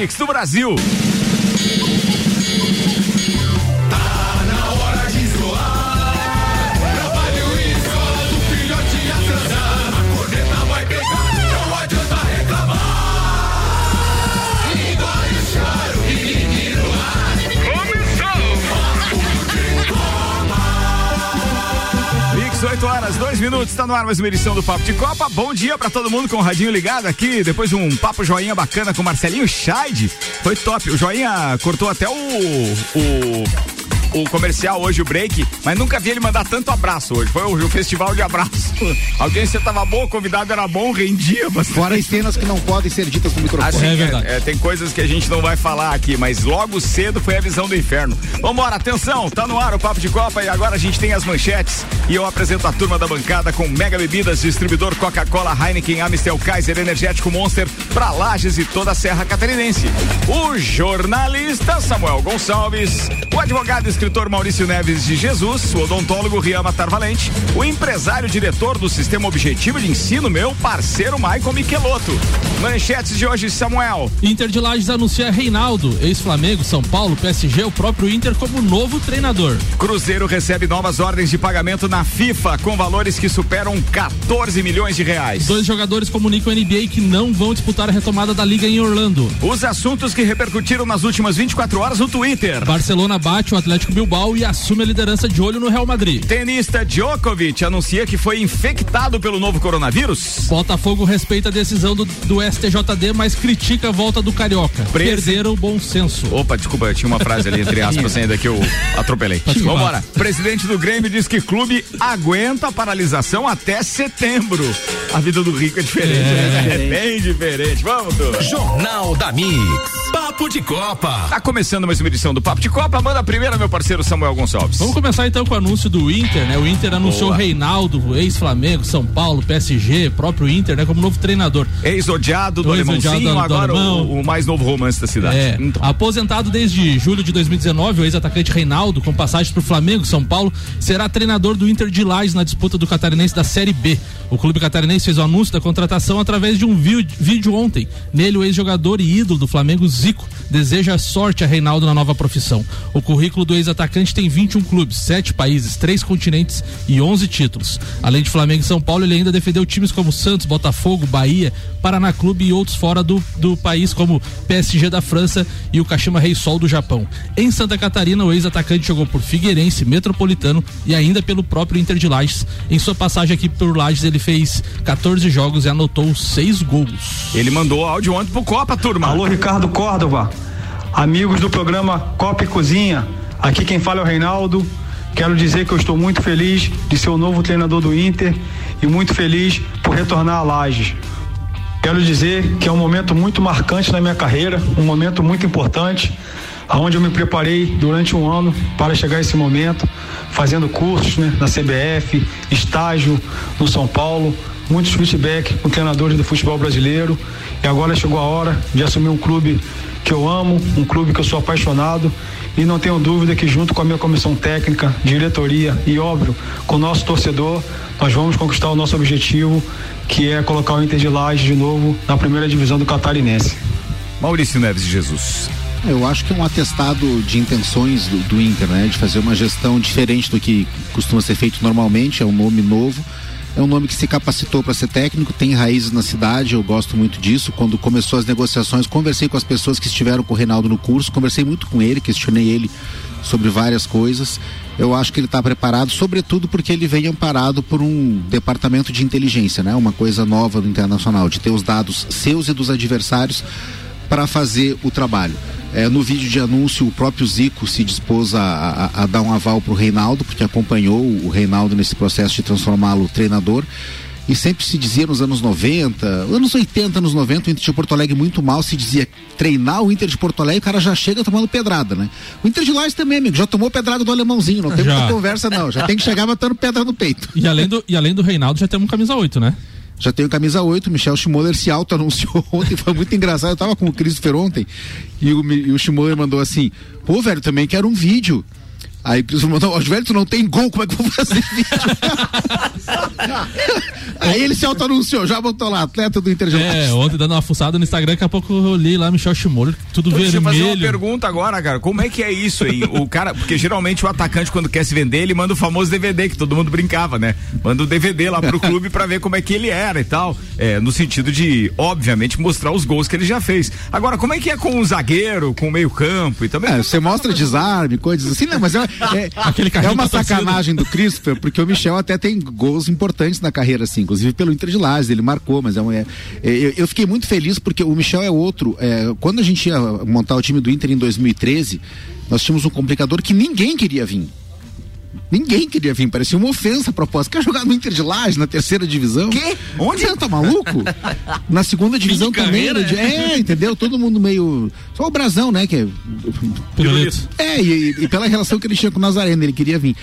Mix do Brasil. 8 horas, 2 minutos, está no ar mais uma edição do Papo de Copa. Bom dia para todo mundo com o radinho ligado aqui. Depois de um papo joinha bacana com Marcelinho Scheid. Foi top. O joinha cortou até o, o o comercial hoje, o break, mas nunca vi ele mandar tanto abraço hoje. Foi o, o festival de abraço. A audiência tava boa, o convidado era bom, rendia bastante. Fora as cenas que não podem ser ditas no microfone. Assim, é verdade. É, é, tem coisas que a gente não vai falar aqui, mas logo cedo foi a visão do inferno. Vambora, atenção, tá no ar o Papo de Copa e agora a gente tem as manchetes e eu apresento a turma da bancada com Mega Bebidas, distribuidor Coca-Cola, Heineken, Amistel, Kaiser, Energético Monster, pra Lages e toda a Serra Catarinense. O jornalista Samuel Gonçalves, o advogado escritor Maurício Neves de Jesus, o odontólogo Rian Tarvalente, o empresário diretor do Sistema Objetivo de Ensino, meu parceiro Michael Michelotto. Manchetes de hoje, Samuel. Inter de Lages anuncia Reinaldo, ex-Flamengo, São Paulo, PSG, o próprio Inter como novo treinador. Cruzeiro recebe novas ordens de pagamento na FIFA com valores que superam 14 milhões de reais. Dois jogadores comunicam NBA que não vão disputar a retomada da liga em Orlando. Os assuntos que repercutiram nas últimas 24 horas no Twitter. Barcelona bate o Atlético Bilbao e assume a liderança de olho no Real Madrid. Tenista Djokovic anuncia que foi infectado pelo novo coronavírus. Botafogo respeita a decisão do, do STJD, mas critica a volta do Carioca. Presi... Perderam o bom senso. Opa, desculpa, tinha uma frase ali entre aspas ainda que eu atropelei. Vambora. Presidente do Grêmio diz que clube aguenta a paralisação até setembro. A vida do rico é diferente, é, né? é bem diferente. Vamos, tu. Jornal da Mix. Papo de Copa. Tá começando mais uma edição do Papo de Copa. Manda a primeira, meu parceiro Samuel Gonçalves. Vamos começar então com o anúncio do Inter, né? O Inter anunciou Reinaldo, ex-Flamengo, São Paulo, PSG, próprio Inter, né? Como novo treinador. Ex-odiado do ex Alemãozinho, agora o, o, mais novo romance da cidade. É. Então. Aposentado desde julho de 2019, o ex-atacante Reinaldo, com passagem pro Flamengo, São Paulo, será treinador do Inter de Lages na disputa do Catarinense da Série B. O clube catarinense fez o anúncio da contratação através de um vídeo ontem. Nele, o ex-jogador e ídolo do Flamengo, Zico, deseja sorte a Reinaldo na nova profissão. O currículo do ex-atacante tem 21 clubes, 7 países, 3 continentes e 11 títulos. Além de Flamengo e São Paulo, ele ainda defendeu times como Santos, Botafogo, Bahia, Paraná Clube e outros fora do, do país, como PSG da França e o Kashima Reysol do Japão. Em Santa Catarina, o ex-atacante jogou por Figueirense, Metropolitano e ainda pelo próprio Inter de Lages. Em sua passagem aqui por Lages, ele fez 14 jogos e anotou 6 gols. Ele mandou áudio ontem pro Copa, turma. Alô, Ricardo Córdova. Amigos do programa Copa e Cozinha, aqui quem fala é o Reinaldo. Quero dizer que eu estou muito feliz de ser o novo treinador do Inter e muito feliz por retornar a Lages. Quero dizer que é um momento muito marcante na minha carreira, um momento muito importante, aonde eu me preparei durante um ano para chegar a esse momento, fazendo cursos né, na CBF, estágio no São Paulo, muitos feedback com treinadores do futebol brasileiro e agora chegou a hora de assumir um clube que eu amo, um clube que eu sou apaixonado e não tenho dúvida que junto com a minha comissão técnica, diretoria e óbvio com o nosso torcedor, nós vamos conquistar o nosso objetivo, que é colocar o Inter de Laje de novo na primeira divisão do Catarinense. Maurício Neves de Jesus. Eu acho que é um atestado de intenções do, do Inter, né? De fazer uma gestão diferente do que costuma ser feito normalmente, é um nome novo é um nome que se capacitou para ser técnico, tem raízes na cidade, eu gosto muito disso. Quando começou as negociações, conversei com as pessoas que estiveram com o Reinaldo no curso, conversei muito com ele, questionei ele sobre várias coisas. Eu acho que ele está preparado, sobretudo porque ele vem amparado por um departamento de inteligência, né? Uma coisa nova do internacional, de ter os dados seus e dos adversários para fazer o trabalho. É, no vídeo de anúncio, o próprio Zico se dispôs a, a, a dar um aval para o Reinaldo, porque acompanhou o Reinaldo nesse processo de transformá-lo treinador. E sempre se dizia nos anos 90, anos 80, anos 90, o Inter de Porto Alegre muito mal, se dizia treinar o Inter de Porto Alegre, o cara já chega tomando pedrada, né? O Inter de Lages também, amigo, já tomou pedrada do alemãozinho, não tem já. muita conversa não, já tem que chegar matando pedra no peito. E além do, e além do Reinaldo, já temos um camisa 8, né? Já tenho camisa 8, Michel Schmoller se auto-anunciou ontem, foi muito engraçado, eu tava com o Christopher ontem, e o, e o Schmoller mandou assim, pô, velho, também quero um vídeo. Aí Cris mandou, ó, Juventus não tem gol, como é que eu vou fazer Aí ele se auto-anunciou, já botou lá, atleta do Inter É, ontem dando uma fuçada no Instagram, daqui a pouco eu li lá Michel Schmoller, tudo vermelho. Deixa eu fazer uma pergunta agora, cara, como é que é isso aí? o cara, porque geralmente o atacante quando quer se vender, ele manda o famoso DVD, que todo mundo brincava, né? Manda o DVD lá pro clube pra ver como é que ele era e tal, é, no sentido de, obviamente, mostrar os gols que ele já fez. Agora, como é que é com o zagueiro, com o meio campo e também? É, você mostra desarme, coisas assim, não, mas é, é, Aquele é uma sacanagem do Christopher, porque o Michel até tem gols importantes na carreira, assim, inclusive pelo Inter de Lages, ele marcou, mas é, um, é, é eu, eu, fiquei muito feliz porque o Michel é outro. É, quando a gente ia montar o time do Inter em 2013, nós tínhamos um complicador que ninguém queria vir. Ninguém queria vir, parecia uma ofensa a proposta. Quer jogar no Inter de Laje, na terceira divisão? Quê? Onde? Você tá maluco? na segunda divisão também. Carreira, é, entendeu? Todo mundo meio. Só o Brasão, né? Que é. É, e, e, pela relação que ele tinha com o Nazareno, ele queria vir.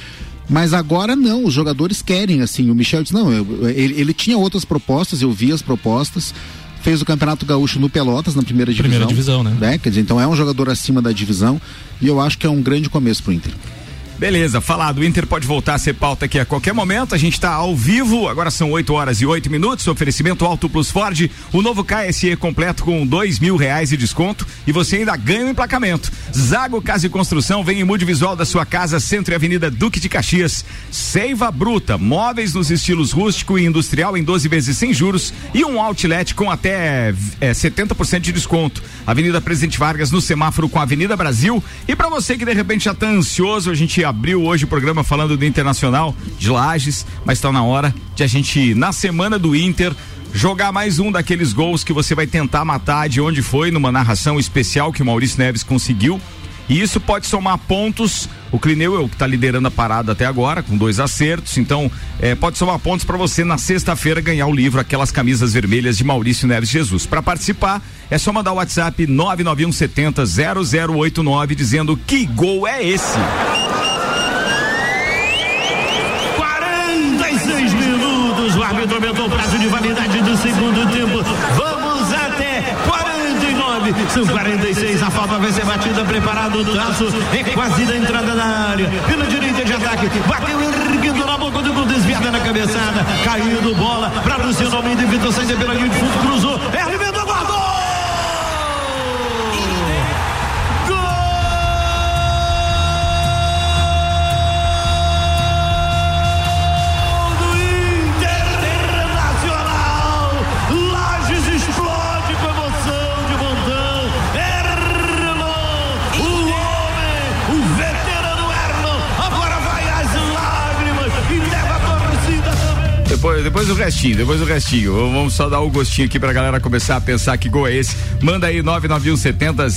Mas agora não, os jogadores querem, assim. O Michel disse: não, eu, ele, ele tinha outras propostas, eu vi as propostas fez o Campeonato Gaúcho no Pelotas, na primeira divisão. Primeira divisão, né? né? Quer dizer, então é um jogador acima da divisão e eu acho que é um grande começo pro Inter. Beleza, falado. O Inter pode voltar a ser pauta aqui a qualquer momento. A gente está ao vivo, agora são 8 horas e 8 minutos. Oferecimento Auto Plus Ford, o novo KSE completo com dois mil reais de desconto e você ainda ganha o emplacamento. Zago Casa e Construção vem em mude visual da sua casa, Centro e Avenida Duque de Caxias. Seiva Bruta, móveis nos estilos rústico e industrial em 12 vezes sem juros e um outlet com até é, 70% de desconto. Avenida Presidente Vargas no semáforo com a Avenida Brasil. E para você que de repente já está ansioso, a gente abriu hoje o programa falando do Internacional de Lages, mas está na hora de a gente, na semana do Inter, jogar mais um daqueles gols que você vai tentar matar de onde foi, numa narração especial que o Maurício Neves conseguiu. E isso pode somar pontos. O Clineu é o que está liderando a parada até agora, com dois acertos. Então, é, pode somar pontos para você na sexta-feira ganhar o livro Aquelas Camisas Vermelhas de Maurício Neves Jesus. Para participar, é só mandar o WhatsApp 99170 0089 dizendo que gol é esse. Árbitro aumentou o prazo de validade do segundo tempo. Vamos até 49. São 46. A falta vai ser batida. Preparado o traço. É quase da entrada da área. Pela direita de ataque. Bateu erguendo na boca do gol. Desviada na cabeçada. Caindo bola para Luciano Almeida. Vitor saída pela linha de fundo. Cruzou. É Depois, depois o restinho, depois o restinho. Vamos só dar o um gostinho aqui pra galera começar a pensar que gol é esse. Manda aí 99170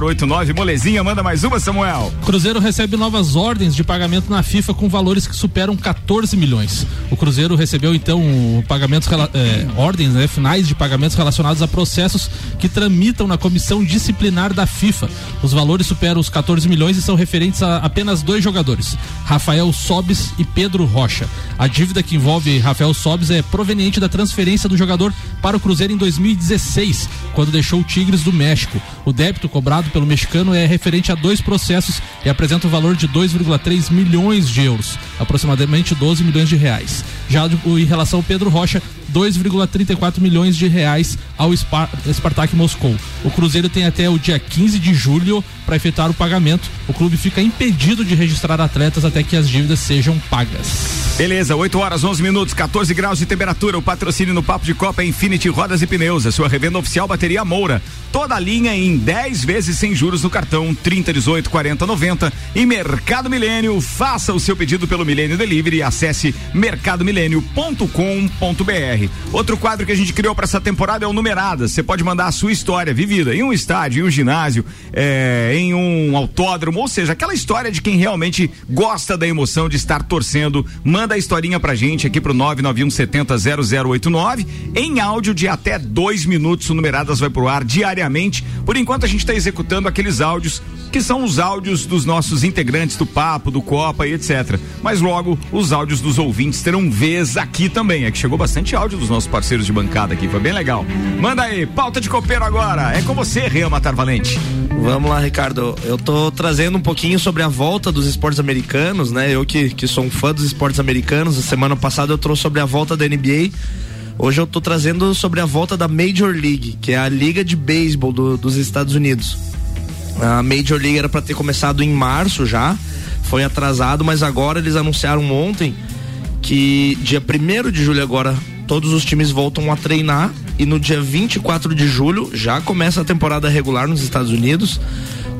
0089. Molezinha, manda mais uma, Samuel. Cruzeiro recebe novas ordens de pagamento na FIFA com valores que superam 14 milhões. O Cruzeiro recebeu então pagamentos, é, ordens né, finais de pagamentos relacionados a processos que tramitam na comissão disciplinar da FIFA. Os valores superam os 14 milhões e são referentes a apenas dois jogadores, Rafael Sobis e Pedro Rocha. A dívida que envolve Rafael Rafael Sobis é proveniente da transferência do jogador para o Cruzeiro em 2016, quando deixou o Tigres do México. O débito cobrado pelo mexicano é referente a dois processos e apresenta o valor de 2,3 milhões de euros, aproximadamente 12 milhões de reais. Já em relação ao Pedro Rocha, 2,34 milhões de reais ao Spartak Moscou. O Cruzeiro tem até o dia 15 de julho para efetuar o pagamento. O clube fica impedido de registrar atletas até que as dívidas sejam pagas. Beleza, 8 horas 11 minutos, 14 graus de temperatura. O patrocínio no Papo de Copa é Infinity Rodas e Pneus, a sua revenda oficial Bateria Moura. Toda a linha em 10 vezes sem juros no cartão 30, 18, 40, 90. E Mercado Milênio, faça o seu pedido pelo Milênio Delivery e acesse mercadomilênio.com.br. Outro quadro que a gente criou para essa temporada é o Numeradas. Você pode mandar a sua história vivida em um estádio, em um ginásio, é, em um autódromo, ou seja, aquela história de quem realmente gosta da emoção de estar torcendo. Manda manda a historinha pra gente aqui pro 991700089 em áudio de até dois minutos. O Numeradas vai pro ar diariamente. Por enquanto a gente está executando aqueles áudios que são os áudios dos nossos integrantes do Papo, do Copa e etc. Mas logo os áudios dos ouvintes terão vez aqui também. É que chegou bastante áudio dos nossos parceiros de bancada aqui, foi bem legal. Manda aí, pauta de copeiro agora. É com você, Rian Matar Valente. Vamos lá, Ricardo. Eu tô trazendo um pouquinho sobre a volta dos esportes americanos, né? Eu que, que sou um fã dos esportes americanos. A semana passada eu trouxe sobre a volta da NBA. Hoje eu tô trazendo sobre a volta da Major League, que é a liga de beisebol do, dos Estados Unidos. A Major League era para ter começado em março já, foi atrasado, mas agora eles anunciaram ontem que dia 1 de julho agora todos os times voltam a treinar e no dia 24 de julho já começa a temporada regular nos Estados Unidos.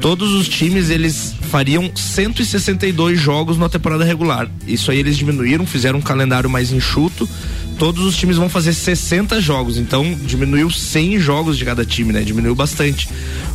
Todos os times eles fariam 162 jogos na temporada regular. Isso aí eles diminuíram, fizeram um calendário mais enxuto todos os times vão fazer 60 jogos, então diminuiu 100 jogos de cada time, né? Diminuiu bastante.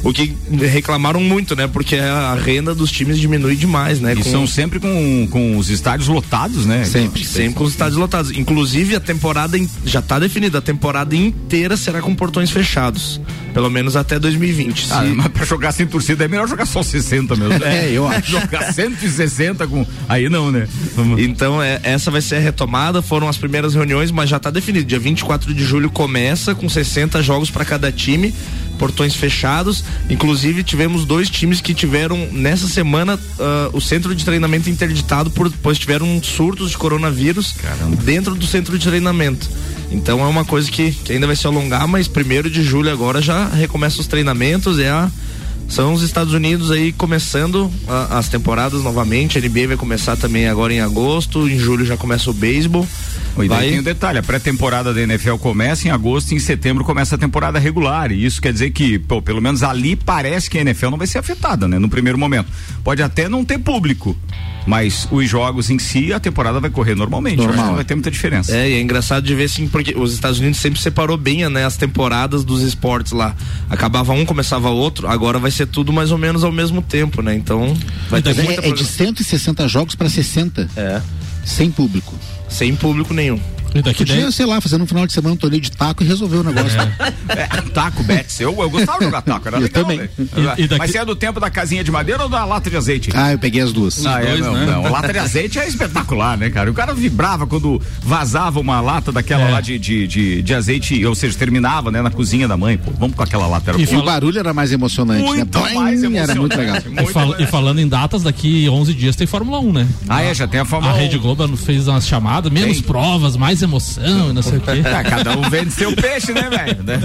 O que reclamaram muito, né? Porque a renda dos times diminui demais, né? E com... são sempre com, com os estádios lotados, né? Sempre, sempre com os estádios lotados. Inclusive a temporada já está definida, a temporada inteira será com portões fechados. Pelo menos até 2020. Ah, se... mas pra jogar sem torcida é melhor jogar só 60 mesmo. é, eu acho. jogar 160 com. Aí não, né? Então, é, essa vai ser a retomada. Foram as primeiras reuniões, mas já está definido. Dia 24 de julho começa com 60 jogos para cada time portões fechados. Inclusive, tivemos dois times que tiveram nessa semana uh, o centro de treinamento interditado por, pois tiveram surtos de coronavírus Caramba. dentro do centro de treinamento. Então é uma coisa que, que ainda vai se alongar, mas primeiro de julho agora já recomeça os treinamentos, é a são os Estados Unidos aí começando a, as temporadas novamente. A NBA vai começar também agora em agosto, em julho já começa o beisebol. E vai... tem um detalhe, a pré-temporada da NFL começa em agosto e em setembro começa a temporada regular. E isso quer dizer que, pô, pelo menos ali parece que a NFL não vai ser afetada, né? No primeiro momento. Pode até não ter público, mas os jogos em si, a temporada vai correr normalmente. Normal. Não vai ter muita diferença. É, e é engraçado de ver assim, porque os Estados Unidos sempre separou bem né, as temporadas dos esportes lá. Acabava um, começava outro, agora vai ser tudo mais ou menos ao mesmo tempo, né? Então, vai ter é, é de 160 jogos para 60. É. Sem público. Sem público nenhum. E daqui Podia, daí... sei lá, fazendo um final de semana um torneio de taco e resolver o negócio. É. é, taco, Betts. Eu, eu gostava de jogar taco, era eu legal. Também. E, e daqui... Mas você é do tempo da casinha de madeira ou da lata de azeite? Ah, eu peguei as duas. Ah, é, dois, não, né? não. Lata de azeite é espetacular, né, cara? O cara vibrava quando vazava uma lata daquela é. lá de, de, de, de, azeite, ou seja, terminava, né, na cozinha da mãe. Pô, vamos com aquela lata. Era e fala... o barulho era mais emocionante, né? muito né? mais emocionante. Era muito legal. Muito e, fal e, falando em datas, daqui 11 dias tem Fórmula 1, né? Ah, é, já tem a Fórmula a 1. A Rede Globo fez umas chamadas, menos tem. provas, mais emoção não sei o quê. Ah, cada um vende seu peixe, né, velho? Né,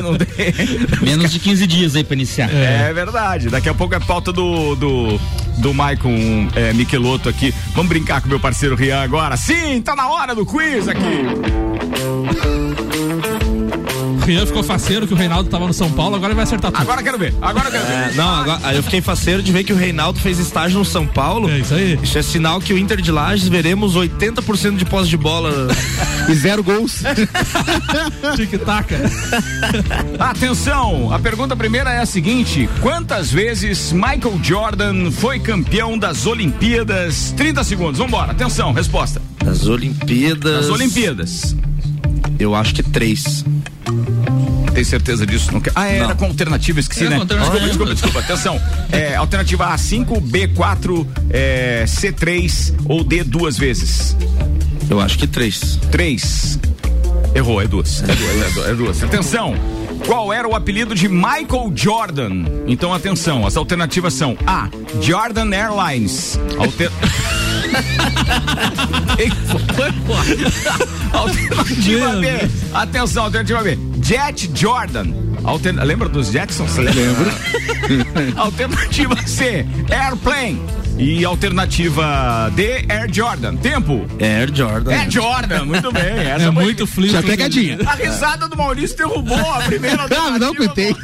Menos de 15 dias aí pra iniciar. É. é, verdade. Daqui a pouco é pauta do, do, do Maicon é, Michelotto aqui. Vamos brincar com meu parceiro Rian agora. Sim, tá na hora do quiz aqui. Rian ficou faceiro que o Reinaldo tava no São Paulo, agora ele vai acertar tudo. Agora quero ver, agora quero ver. É, não, agora, eu fiquei faceiro de ver que o Reinaldo fez estágio no São Paulo. É isso aí. Isso é sinal que o Inter de Lages veremos 80% de posse de bola e zero gols. Tic-tac. Atenção, a pergunta primeira é a seguinte: quantas vezes Michael Jordan foi campeão das Olimpíadas? 30 segundos, vambora. Atenção, resposta. Das Olimpíadas. Das Olimpíadas. Eu acho que três. Tem certeza disso? Não quer... Ah, era não. com alternativa, esqueci, né? Desculpa, desculpa, desculpa. Atenção. É, alternativa A5, B4, é, C3 ou D duas vezes? Eu acho que três. Três. Errou, é duas. É duas, é duas. É duas. Atenção. Qual era o apelido de Michael Jordan? Então, atenção, as alternativas são A. Jordan Airlines. Alter... alternativa B. Atenção, alternativa B. Jet Jordan. Alter... Lembra dos Jetsons? Lembro. alternativa C. Airplane. E alternativa D, Air Jordan. Tempo? Air Jordan. Air Jordan, muito bem. Essa é muito fluido. Já pegadinha. A risada do Maurício derrubou a primeira Não, não aguentei.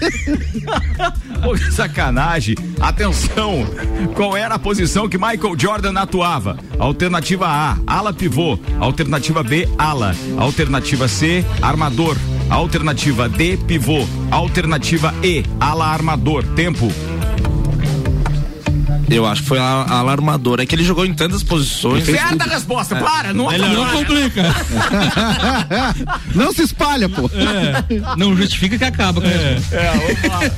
Pô, que sacanagem. Atenção. Qual era a posição que Michael Jordan atuava? Alternativa A, ala pivô. Alternativa B, ala. Alternativa C, armador. Alternativa D, pivô. Alternativa E, ala armador. Tempo. Eu acho que foi a, a alarmador. É que ele jogou em tantas posições. Certa resposta, para, não Ele não complica. Não se espalha, pô. Não justifica que acaba com É, vambora.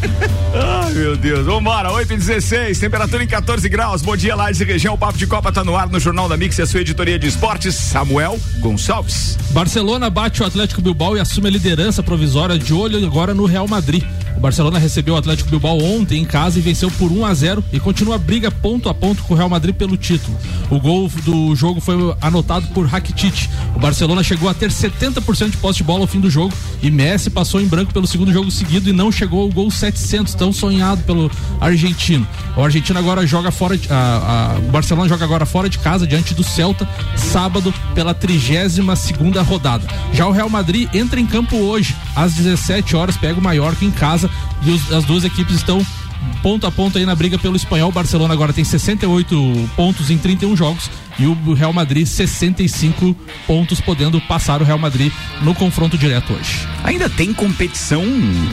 Ai, meu Deus. Vambora, 8 e 16 temperatura em 14 graus. Bom dia, Lages e região. O Papo de Copa tá no ar no Jornal da Mix e a sua editoria de esportes, Samuel Gonçalves. Barcelona bate o Atlético Bilbao e assume a liderança provisória de olho agora no Real Madrid. O Barcelona recebeu o Atlético Bilbao ontem em casa e venceu por 1 a 0 e continua a briga ponto a ponto com o Real Madrid pelo título. O gol do jogo foi anotado por Rakitic. O Barcelona chegou a ter 70% de posse de bola ao fim do jogo e Messi passou em branco pelo segundo jogo seguido e não chegou ao gol 700, tão sonhado pelo argentino. O argentino agora joga fora de, a- a- o Barcelona joga agora fora de casa diante do Celta sábado pela 32 segunda rodada. Já o Real Madrid entra em campo hoje às 17 horas, pega o Mallorca em casa e os- as duas equipes estão ponto a ponto aí na briga pelo espanhol. Barcelona agora tem 68 pontos em 31 jogos e o Real Madrid 65 pontos, podendo passar o Real Madrid no confronto direto hoje. Ainda tem competição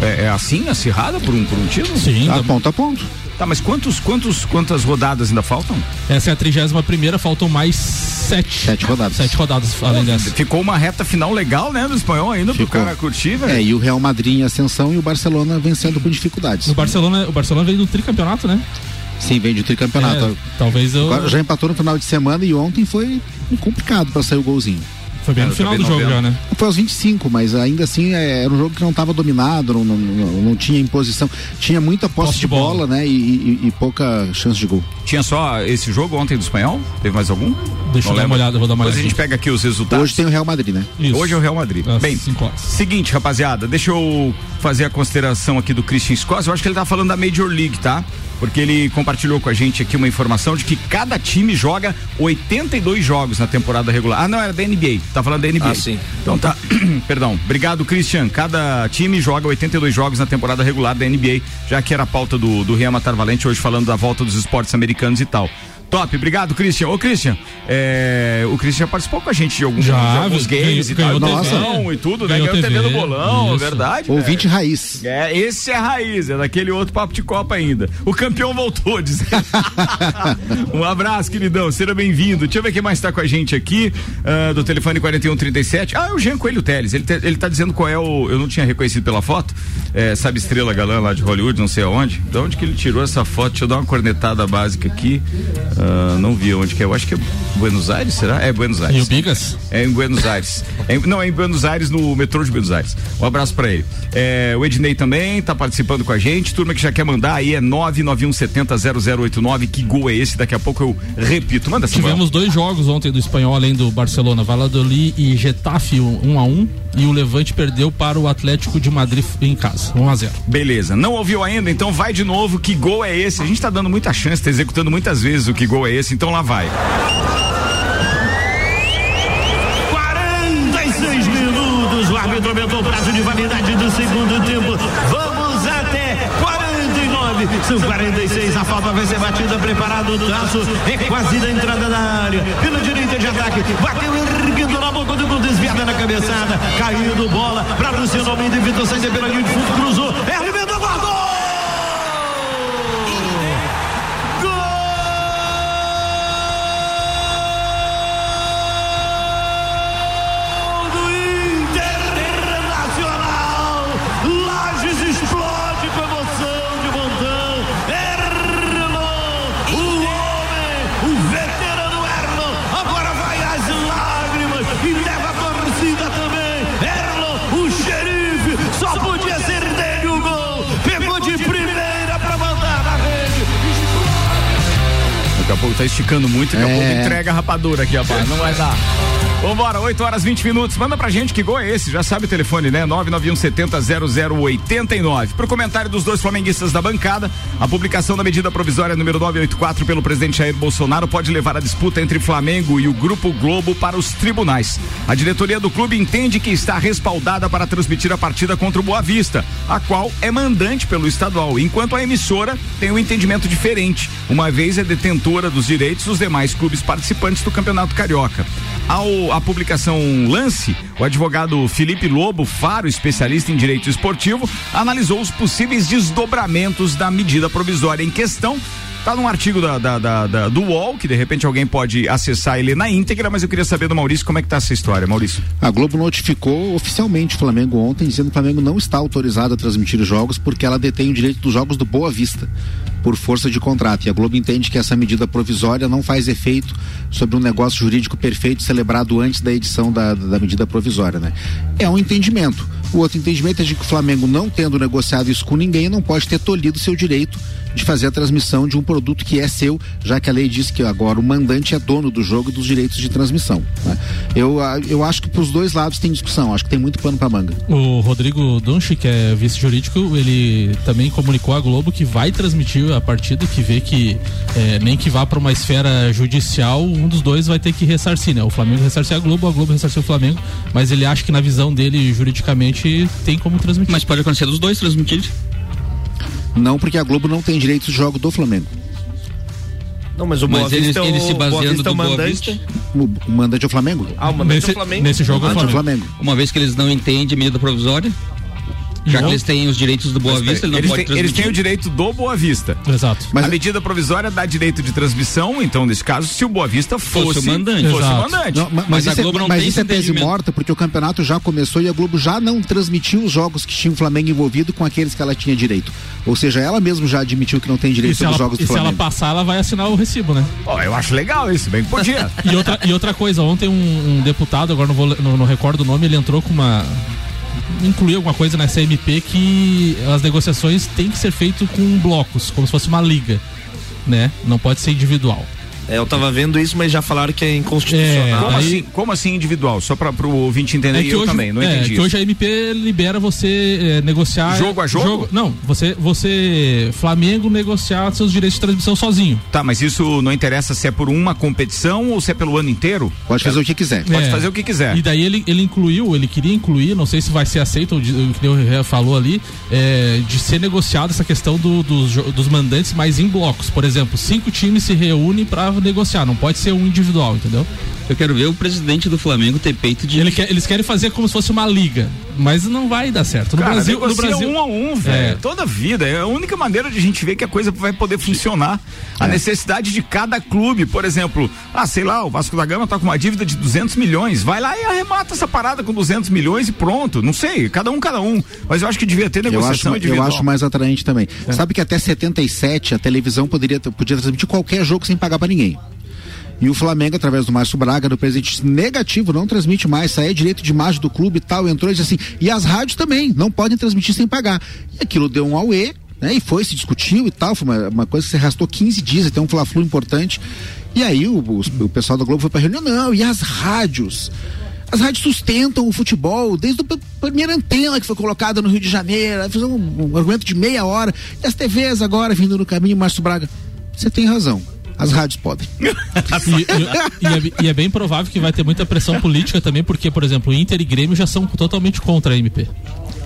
é, é assim, acirrada por um, por um título? Sim, Tá da- ponto a ponto. Tá, mas quantos, quantos, quantas rodadas ainda faltam? essa é a 31 primeira, faltam mais sete. Sete rodadas. Sete rodadas além dessa. Ficou uma reta final legal, né, do espanhol ainda pro Ficou. cara curtir, velho. É, e o Real Madrid em ascensão e o Barcelona vencendo com dificuldades. O Barcelona, o Barcelona veio do tricampeonato, né? Sim, vem de tricampeonato. É, talvez eu. Agora já empatou no final de semana e ontem foi complicado pra sair o golzinho. Foi bem É, no eu final do jogo já, né? Foi aos 25, mas ainda assim é, era um jogo que não estava dominado, não, não, não- não tinha imposição. Tinha muita posse, Posse de bola. bola, né? E, e- e pouca chance de gol. Tinha só esse jogo ontem do espanhol? Teve mais algum? Deixa eu Não dar uma olhada, vou dar uma Depois a olhada. gente pega aqui os resultados. Hoje tem o Real Madrid, né? Isso. Hoje é o Real Madrid. Bem, seguinte, rapaziada, deixa eu fazer a consideração aqui do Christian Scott. Eu acho que ele tá falando da Major League, tá? Porque ele compartilhou com a gente aqui uma informação de que cada time joga 82 jogos na temporada regular. Ah, não, era da NBA. Tá falando da NBA. Ah, sim. Então tá. Perdão. Obrigado, Christian. Cada time joga 82 jogos na temporada regular da NBA, já que era a pauta do, do Rian Matar Valente, hoje falando da volta dos esportes americanos e tal. Top, obrigado, Christian. Ô, Christian, é, o Christian participou com a gente de alguns, Já, de alguns ganhou- games e ganhou tal. TV. Bolão e tudo, né? Ganhou Ganhou TV, TV, do bolão, isso. verdade. Ouvinte velho. raiz. É, esse é a raiz, é daquele outro papo de Copa ainda. O campeão voltou, diz. um abraço, queridão, seja bem-vindo. Deixa eu ver quem mais tá com a gente aqui, ah, do telefone 4137. Ah, é o Jean Coelho Teles. Ele, te- ele tá dizendo qual é o. Eu não tinha reconhecido pela foto. É, sabe, estrela galã lá de Hollywood, não sei aonde. De onde que ele tirou essa foto? Deixa eu dar uma cornetada básica aqui. Ah, não vi onde que é. Eu acho que é Buenos Aires, será? É Buenos E o Aires. Bigas? É em Buenos Aires. É em- não, é em Buenos Aires, no metrô de Buenos Aires. Um abraço pra ele. É, o Ednei também tá participando com a gente. Turma que já quer mandar aí é 991700089. Que gol é esse? Daqui a pouco eu repito. Manda Samuel. Tivemos dois jogos ontem do espanhol, além do Barcelona. Valladolid e Getafe, um, um a um. E o Levante perdeu para o Atlético de Madrid em casa, 1 a 0 Beleza. Não ouviu ainda? Então vai de novo. Que gol é esse? A gente tá dando muita chance, tá executando muitas vezes o que gol é esse. Então lá vai. 46 minutos. O árbitro aumentou o prazo de validade do segundo tempo. Vamos até 49. São 46. A falta vai ser batida. Preparado o traço. É quase da entrada da área. Pela direita de ataque. Bateu erguendo na boca do gol. Desviada na cabeçada. Caindo bola. Para Luciano Almeida. Evitou saída pela linha de fundo. Cruzou. É tá esticando muito, daqui a É. pouco entrega a rapadura aqui, rapaz. Não vai dar. Vambora, 8 horas 20 minutos. Manda pra gente que gol é esse. Já sabe o telefone, né? 991700089. Pro comentário dos dois flamenguistas da bancada, a publicação da medida provisória número 984 pelo presidente Jair Bolsonaro pode levar a disputa entre Flamengo e o Grupo Globo para os tribunais. A diretoria do clube entende que está respaldada para transmitir a partida contra o Boa Vista, a qual é mandante pelo estadual, enquanto a emissora tem um entendimento diferente, uma vez é detentora dos direitos dos demais clubes participantes do Campeonato Carioca. Ao publicação Lance, o advogado Felipe Lobo Faro, especialista em direito esportivo, analisou os possíveis desdobramentos da medida provisória em questão Tá num artigo da, da, da, da, do UOL, que de repente alguém pode acessar e ler na íntegra, mas eu queria saber do Maurício como é que tá essa história, Maurício. A Globo notificou oficialmente o Flamengo ontem, dizendo que o Flamengo não está autorizado a transmitir os jogos porque ela detém o direito dos jogos do Boa Vista por força de contrato. E a Globo entende que essa medida provisória não faz efeito sobre um negócio jurídico perfeito celebrado antes da edição da, da medida provisória, né? É um entendimento. O outro entendimento é de que o Flamengo, não tendo negociado isso com ninguém, não pode ter tolhido seu direito de fazer a transmissão de um produto que é seu, já que a lei diz que agora o mandante é dono do jogo e dos direitos de transmissão. Né? Eu, eu acho que para os dois lados tem discussão, acho que tem muito pano para manga. O Rodrigo Dunchi, que é vice-jurídico, ele também comunicou à Globo que vai transmitir a partida, que vê que é, nem que vá para uma esfera judicial, um dos dois vai ter que ressarcir, né? O Flamengo ressarcir a Globo, a Globo ressarcir o Flamengo, mas ele acha que na visão dele, juridicamente, tem como transmitir. Mas pode acontecer dos dois transmitir? Não, porque a Globo não tem direitos de jogo do Flamengo. Não, mas o Boa Mas Vista, eles se o Boa baseando Vista é do o Boa mandante. Vista, O, mandante é o Flamengo? Ah, o mandante Nesse, é o Flamengo. nesse jogo é o é o Flamengo. Flamengo. uma vez que eles não entendem a medida provisória, já Não. que eles têm os direitos do Boa Mas, Vista, ele não eles, pode têm, eles têm o direito do Boa Vista. Exato. Mas- a medida provisória dá direito de transmissão, então, nesse caso, se o Boa Vista fosse, Fosse o mandante. fosse o mandante. Não, ma- mas, Mas a isso, Globo é, não mas tem isso é tese morta, porque o campeonato já começou e a Globo já não transmitiu os jogos que tinha o Flamengo envolvido com aqueles que ela tinha direito. Ou seja, ela mesmo já admitiu que não tem direito se, sobre ela, os jogos e do se ela Flamengo. passar, ela vai assinar o recibo, né? Ó, eu acho legal isso, bem que podia. E outra, e outra coisa, ontem um, um deputado, agora não, vou, não, não recordo o nome, ele entrou com uma. Incluiu alguma coisa nessa MP que as negociações têm que ser feitas com blocos, como se fosse uma liga. Né? Não pode ser individual. É, eu tava vendo isso, mas já falaram que é inconstitucional. Como, Aí- assim, como assim individual? Só para o ouvinte entender, e eu hoje, também, não é, entendi que isso. hoje a MP libera você é, negociar. Jogo a jogo? não, você, você, Flamengo, negociar seus direitos de transmissão sozinho. Tá, mas isso não interessa se é por uma competição ou se é pelo ano inteiro? Pode fazer o que quiser. Pode É. fazer o que quiser. E daí ele, ele incluiu, ele queria incluir, não sei se vai ser aceito, o que o falou ali, é, de ser negociado essa questão do- dos, dos mandantes, mas em blocos. Por exemplo, cinco times se reúnem para negociar, não pode ser um individual, entendeu? Eu quero ver o presidente do Flamengo ter peito de. Ele quer- eles querem fazer como se fosse uma liga, mas não vai dar certo. No Cara, Brasil, no Brasil um a um, velho. É. Toda vida. É a única maneira de a gente ver que a coisa vai poder funcionar. A necessidade de cada clube. Por exemplo, ah, sei lá, o Vasco da Gama tá com uma dívida de 200 milhões. Vai lá e arremata essa parada com 200 milhões e pronto. Não sei, cada um, cada um. Mas eu acho que devia ter Eu acho, negociação eu acho mais atraente também. Sabe que até 77 a televisão poderia podia transmitir qualquer jogo sem pagar pra ninguém. E o Flamengo, através do Márcio Braga, do presidente negativo, não transmite mais. É direito de imagem do clube e tal. Entrou e disse assim. E as rádios também, não podem transmitir sem pagar. E aquilo deu um auê, né? E foi, se discutiu e tal. Foi uma, uma coisa que se arrastou 15 dias, até um fla-flu importante. E aí o, o, o pessoal da Globo foi pra reunião. Não, e as rádios? As rádios sustentam o futebol desde a primeira antena que foi colocada no Rio de Janeiro. Fizeram um, um argumento de meia hora. E as TVs agora vindo no caminho, Márcio Braga. Você tem razão. As rádios podem. E, e- e é, e é bem provável que vai ter muita pressão política também, porque, por exemplo, Inter e Grêmio já são totalmente contra a MP.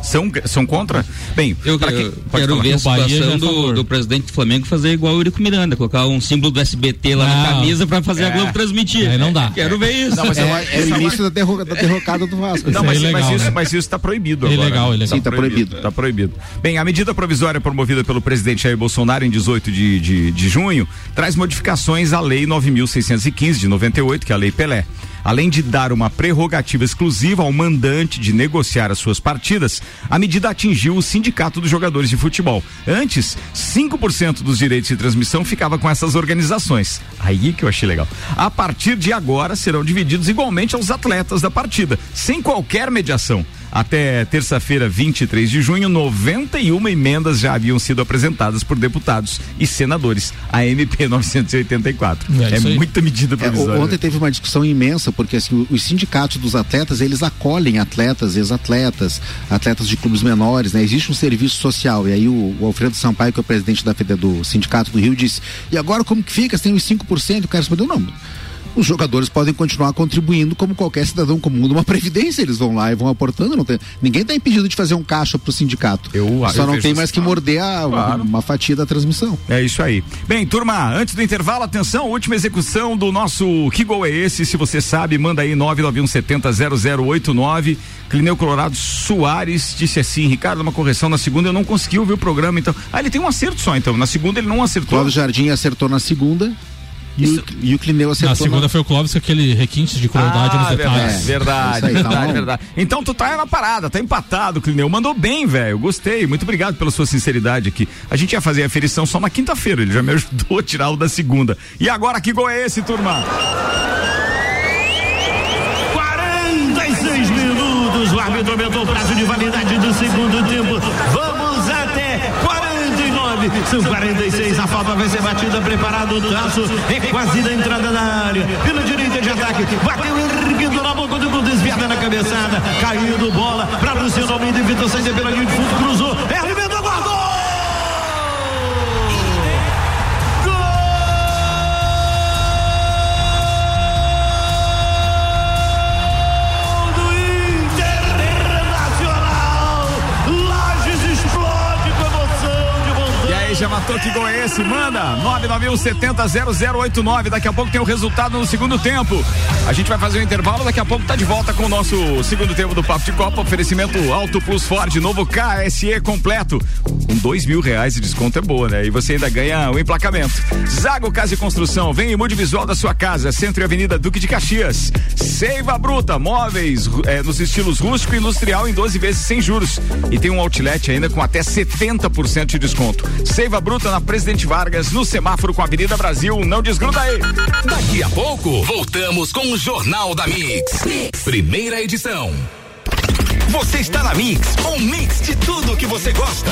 São, são contra? Bem, Eu, quem- eu quero ver a é situação do, do presidente do Flamengo fazer igual o Eurico Miranda, colocar um símbolo do SBT lá na Não. camisa pra fazer a Globo transmitir. Aí não dá. Quero ver isso. Não, mas eu- É, é o início da, derro- da derrocada do Vasco. Não, Isso mas, é ilegal, mas isso, né? mas isso tá proibido É agora. ilegal, ilegal. Sim, tá proibido. Tá proibido. Bem, a medida provisória promovida pelo presidente Jair Bolsonaro em 18 de, de, de junho traz modificações à lei 9.615 de 98, que é a lei Pelé. Além de dar uma prerrogativa exclusiva ao mandante de negociar as suas partidas, a medida atingiu o sindicato dos jogadores de futebol. Antes, 5% dos direitos de transmissão ficava com essas organizações. Aí que eu achei legal. A partir de agora serão divididos igualmente aos atletas da partida, sem qualquer mediação. Até terça-feira, 23 de junho, 91 emendas já haviam sido apresentadas por deputados e senadores. A MP 984. É É, muita medida É, provisória. o- ontem teve uma discussão imensa, porque assim, os sindicatos dos atletas, eles acolhem atletas, ex-atletas, atletas de clubes menores, né? Existe um serviço social. E aí o, o Alfredo Sampaio, que é o presidente da do Sindicato do Rio, disse, e agora como que fica? Você tem os 5%? O cara respondeu, não. Os jogadores podem continuar contribuindo como qualquer cidadão comum numa previdência. Eles vão lá e vão aportando. Não tem, ninguém está impedido de fazer um caixa para o sindicato. Eu- Só eu não tem mais que morder a, Claro. uma fatia da transmissão. É isso aí. Bem, turma, antes do intervalo, atenção, última execução do nosso Que Gol é esse? Se você sabe, manda aí 991700089. Clineu Colorado Soares disse assim, Ricardo, uma correção na segunda, eu não consegui ouvir o programa, então. Ah, ele tem um acerto só, então. Na segunda ele não acertou. Cláudio Jardim acertou na segunda e o, e o Clineu acertou Na segunda na... foi o Clóvis com aquele requinte de crueldade Ah, nos detalhes. verdade, verdade, É, isso aí, tá verdade, bom. verdade. Então tu tá na parada, tá empatado, Clineu. Mandou bem, velho. Gostei. Muito obrigado pela sua sinceridade aqui. A gente ia fazer a aferição só na quinta-feira. Ele já me ajudou a tirar o da segunda. E agora que gol é esse, turma? 46 minutos. O árbitro aumentou o prazo de validade do segundo tempo. Vamos até 49. São 46. A falta vai ser batida. Preparado o traço. É quase da entrada da área. Pela direita de ataque. Bateu erguendo na boca do gol. Desviada na cabeçada. Caindo bola para Luciano Almeida. Evitou saída pela linha de E aí, já matou que gol é esse? Manda 991700089. Daqui a pouco tem o resultado no segundo tempo. A gente vai fazer um intervalo, daqui a pouco tá de volta com o nosso segundo tempo do Papo de Copa. Oferecimento Auto Plus Ford, novo KSE completo. Com dois mil reais de desconto é boa, né? E você ainda ganha o emplacamento. Zago Casa e Construção, vem e mude visual da sua casa. Centro e Avenida Duque de Caxias. Seiva Bruta, móveis eh, nos estilos rústico e industrial em 12 vezes sem juros. E tem um outlet ainda com até 70% de desconto. Seiva Bruta na Presidente Vargas, no semáforo com a Avenida Brasil. Não desgruda aí. Daqui a pouco, voltamos com o Jornal da Mix. Primeira edição. Você está na Mix, um mix de tudo que você gosta.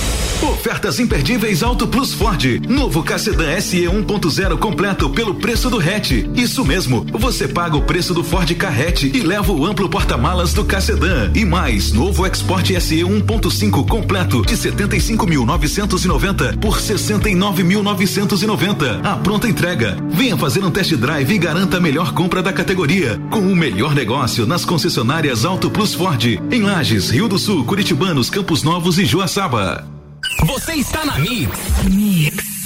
Ofertas imperdíveis Auto Plus Ford. Novo Casedan SE 1.0 completo pelo preço do hatch. Isso mesmo, você paga o preço do Ford Carrete e leva o amplo porta-malas do Casedan. E mais, novo Export SE 1.5 completo de 75.990 por 69.990. A pronta entrega. Venha fazer um test drive e garanta a melhor compra da categoria. Com o melhor negócio nas concessionárias Auto Plus Ford. Em Lages, Rio do Sul, Curitibanos, Campos Novos e Joaçaba. Você está na Mix.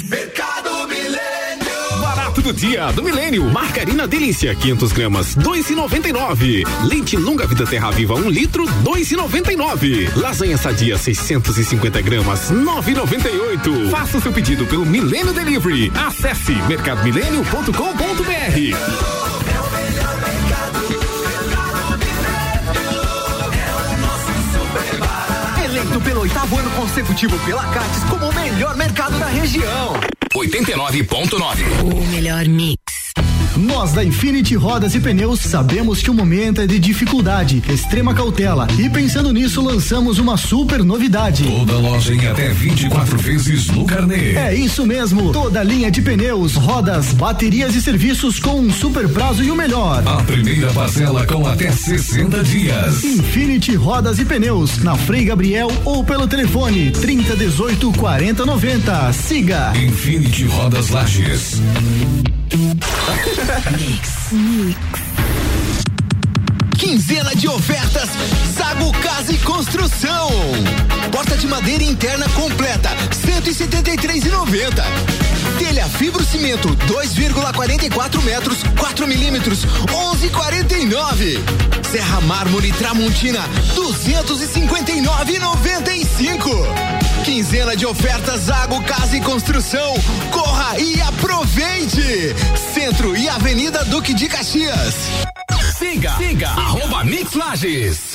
Mercado Milênio. Barato do dia do Milênio. Margarina Delícia, 500 gramas, 2,99. Leite longa vida Terra Viva, 1 litro, 2,99. Lasanha sadia, 650 gramas, 9,98. Faça o seu pedido pelo Milênio Delivery. Acesse mercadomilênio.com.br. oitavo ano consecutivo pela Cates como o melhor mercado da região. 89.9. O melhor mix. Nós da Infinity Rodas e Pneus sabemos que o momento é de dificuldade, extrema cautela e pensando nisso lançamos uma super novidade. Toda loja em até 24 vezes no carnê. É isso mesmo, toda linha de pneus, rodas, baterias e serviços com um super prazo e o melhor. A primeira parcela com até 60 dias. Infinity Rodas e Pneus, na Frei Gabriel ou pelo telefone 30 18 40 90. Siga Infinity Rodas Lages. Quinzena de ofertas Zago Casa e Construção. Porta de madeira interna completa, 173,90. Telha fibro cimento 2,44 metros, 4 milímetros, 11,49. Serra mármore Tramontina 259,95. Quinzena de ofertas Zago Casa e Construção. Corra e aproveite. Centro e Avenida Duque de Caxias. Siga, siga, arroba Mix Lages.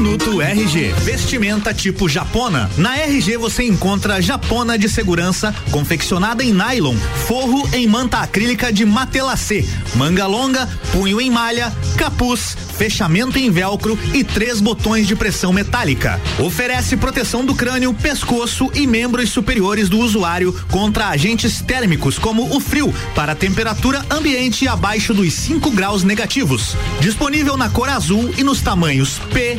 Minuto RG. Vestimenta tipo japona. Na RG você encontra japona de segurança confeccionada em nylon, forro em manta acrílica de matelacê, manga longa, punho em malha, capuz, fechamento em velcro e três botões de pressão metálica. Oferece proteção do crânio, pescoço e membros superiores do usuário contra agentes térmicos como o frio para temperatura ambiente abaixo dos 5 graus negativos. Disponível na cor azul e nos tamanhos P,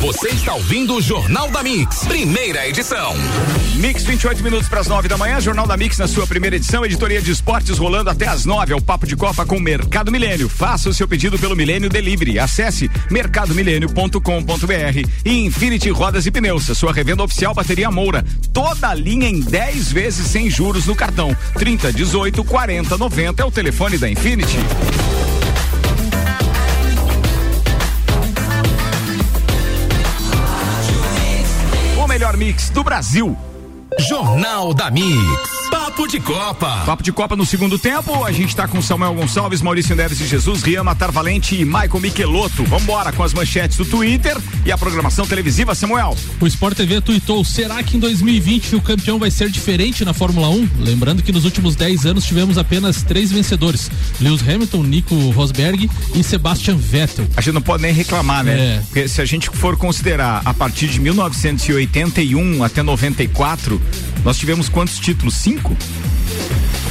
Você está ouvindo o Jornal da Mix, primeira edição. Mix 28 minutos para as 9 da manhã, Jornal da Mix na sua primeira edição, editoria de esportes rolando até as 9, é o Papo de Copa com Mercado Milênio. Faça o seu pedido pelo Milênio Delivery. Acesse mercadomilênio.com.br e Infinity Rodas e Pneus, sua revenda oficial bateria Moura. Toda a linha em 10 vezes sem juros no cartão. 30 18 40 90 é o telefone da Infinity. Mix do Brasil. Jornal da Mix. Papo de Copa. Papo de Copa no segundo tempo. A gente tá com Samuel Gonçalves, Maurício Neves de Jesus, Rian Matar Valente e Michael Michelotto. Vambora com as manchetes do Twitter e a programação televisiva, Samuel. O Sport TV tuitou: será que em 2020 o campeão vai ser diferente na Fórmula 1? Lembrando que nos últimos 10 anos tivemos apenas três vencedores: Lewis Hamilton, Nico Rosberg e Sebastian Vettel. A gente não pode nem reclamar, né? É. Porque se a gente for considerar a partir de 1981 até 94, nós tivemos quantos títulos? Cinco?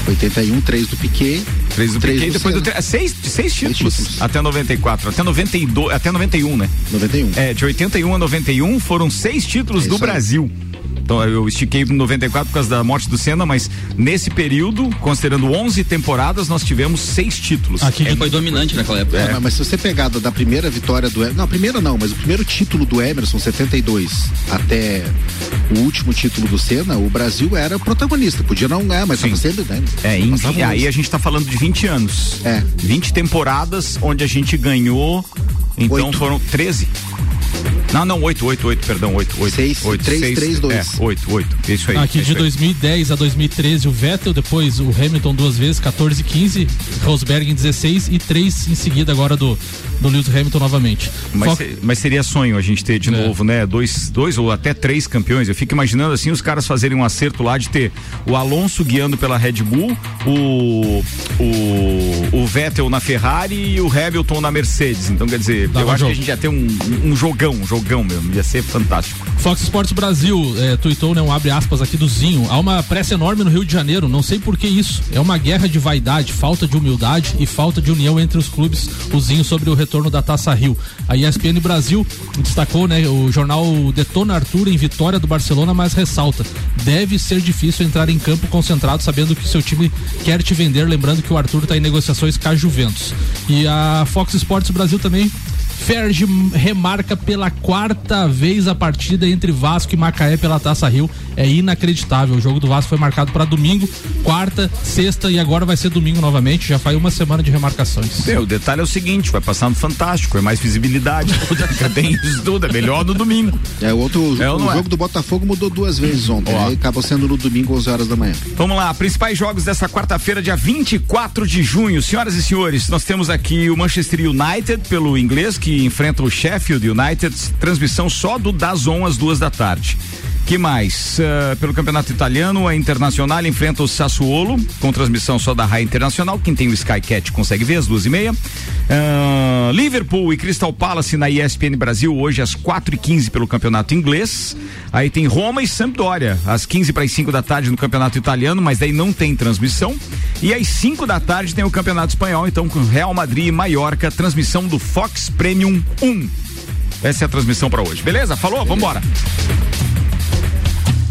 81, 3 do Piquet. Três do Três Piquet, do depois do tre- seis, seis títulos, títulos. até 94, até 92, até 91, né? 91. É, de 81 a 91 foram seis títulos É do. Brasil. Então eu estiquei no 94 por causa da morte do Senna, mas nesse período, considerando 11 temporadas, nós tivemos seis títulos. Aqui Ele foi dominante naquela época. É, mas- mas se você pegar da, da primeira vitória do Emerson, não, a primeira não, mas o primeiro título do Emerson, 72, até o último título do Senna, o Brasil era protagonista. Podia não ganhar, mas estava sempre, né? É, em, Passava aí a gente tá falando de 20 anos. É. 20 temporadas onde a gente ganhou. Então Oito. foram 13. Não, não, 8, 8, 8, perdão, 8, 8. Seis, 8, três, seis, três, dois. É, 8, 8. Isso aí. Aqui é de isso aí. 2010 a 2013 o Vettel, depois o Hamilton duas vezes, 14 e 15, Rosberg em 16 e três em seguida agora do, do Lewis Hamilton novamente. Mas, Foca- mas seria sonho a gente ter de É. novo, né? Dois, dois ou até três campeões. Eu fico imaginando assim os caras fazerem um acerto lá de ter o Alonso guiando pela Red Bull, o, o, o Vettel na Ferrari e o Hamilton na Mercedes. Então, quer dizer, Dava eu acho jogo. que a gente ia ter um, um jogão, um jogão mesmo. Ia ser fantástico. Fox Sports Brasil é, tweetou, né, um abre aspas aqui do Zinho. Há uma pressa enorme no Rio de Janeiro, não sei por que isso. É uma guerra de vaidade, falta de humildade e falta de união entre os clubes. O Zinho sobre o retorno da Taça Rio. A ESPN Brasil destacou, né, o jornal detona Arthur em vitória do Barcelona, mas ressalta: deve ser difícil entrar em campo concentrado sabendo que seu time quer te vender. Lembrando que o Arthur está em negociações com a Juventus. E a Fox Sports Brasil também Ferge remarca pela quarta vez a partida entre Vasco e Macaé pela Taça Rio. É inacreditável. O jogo do Vasco foi marcado para domingo, quarta, sexta e agora vai ser domingo novamente. Já faz uma semana de remarcações. Meu, o detalhe é o seguinte: vai passar no Fantástico, é mais visibilidade. Tem isso tudo, é melhor no domingo. É, o outro, É o é? jogo do Botafogo mudou duas vezes ontem. Ó. Aí acabou sendo no domingo, 11 horas da manhã. Vamos lá, principais jogos dessa quarta-feira, dia 24 de junho. Senhoras e senhores, nós temos aqui o Manchester United, pelo inglês, que enfrenta o Sheffield United. Transmissão só do Dazon às duas da tarde. Que mais? Uh, pelo campeonato italiano, a Internacional enfrenta o Sassuolo, com transmissão só da Raia Internacional. Quem tem o Skycat consegue ver às duas e meia. Uh, Liverpool e Crystal Palace na ESPN Brasil, hoje às quatro e quinze pelo campeonato inglês. Aí tem Roma e Sampdoria, às 15 para as 5 da tarde no campeonato italiano, mas daí não tem transmissão. E às 5 da tarde tem o campeonato espanhol, então com Real Madrid e Mallorca, transmissão do Fox Premium 1. Essa é a transmissão para hoje. Beleza? Falou? Vambora.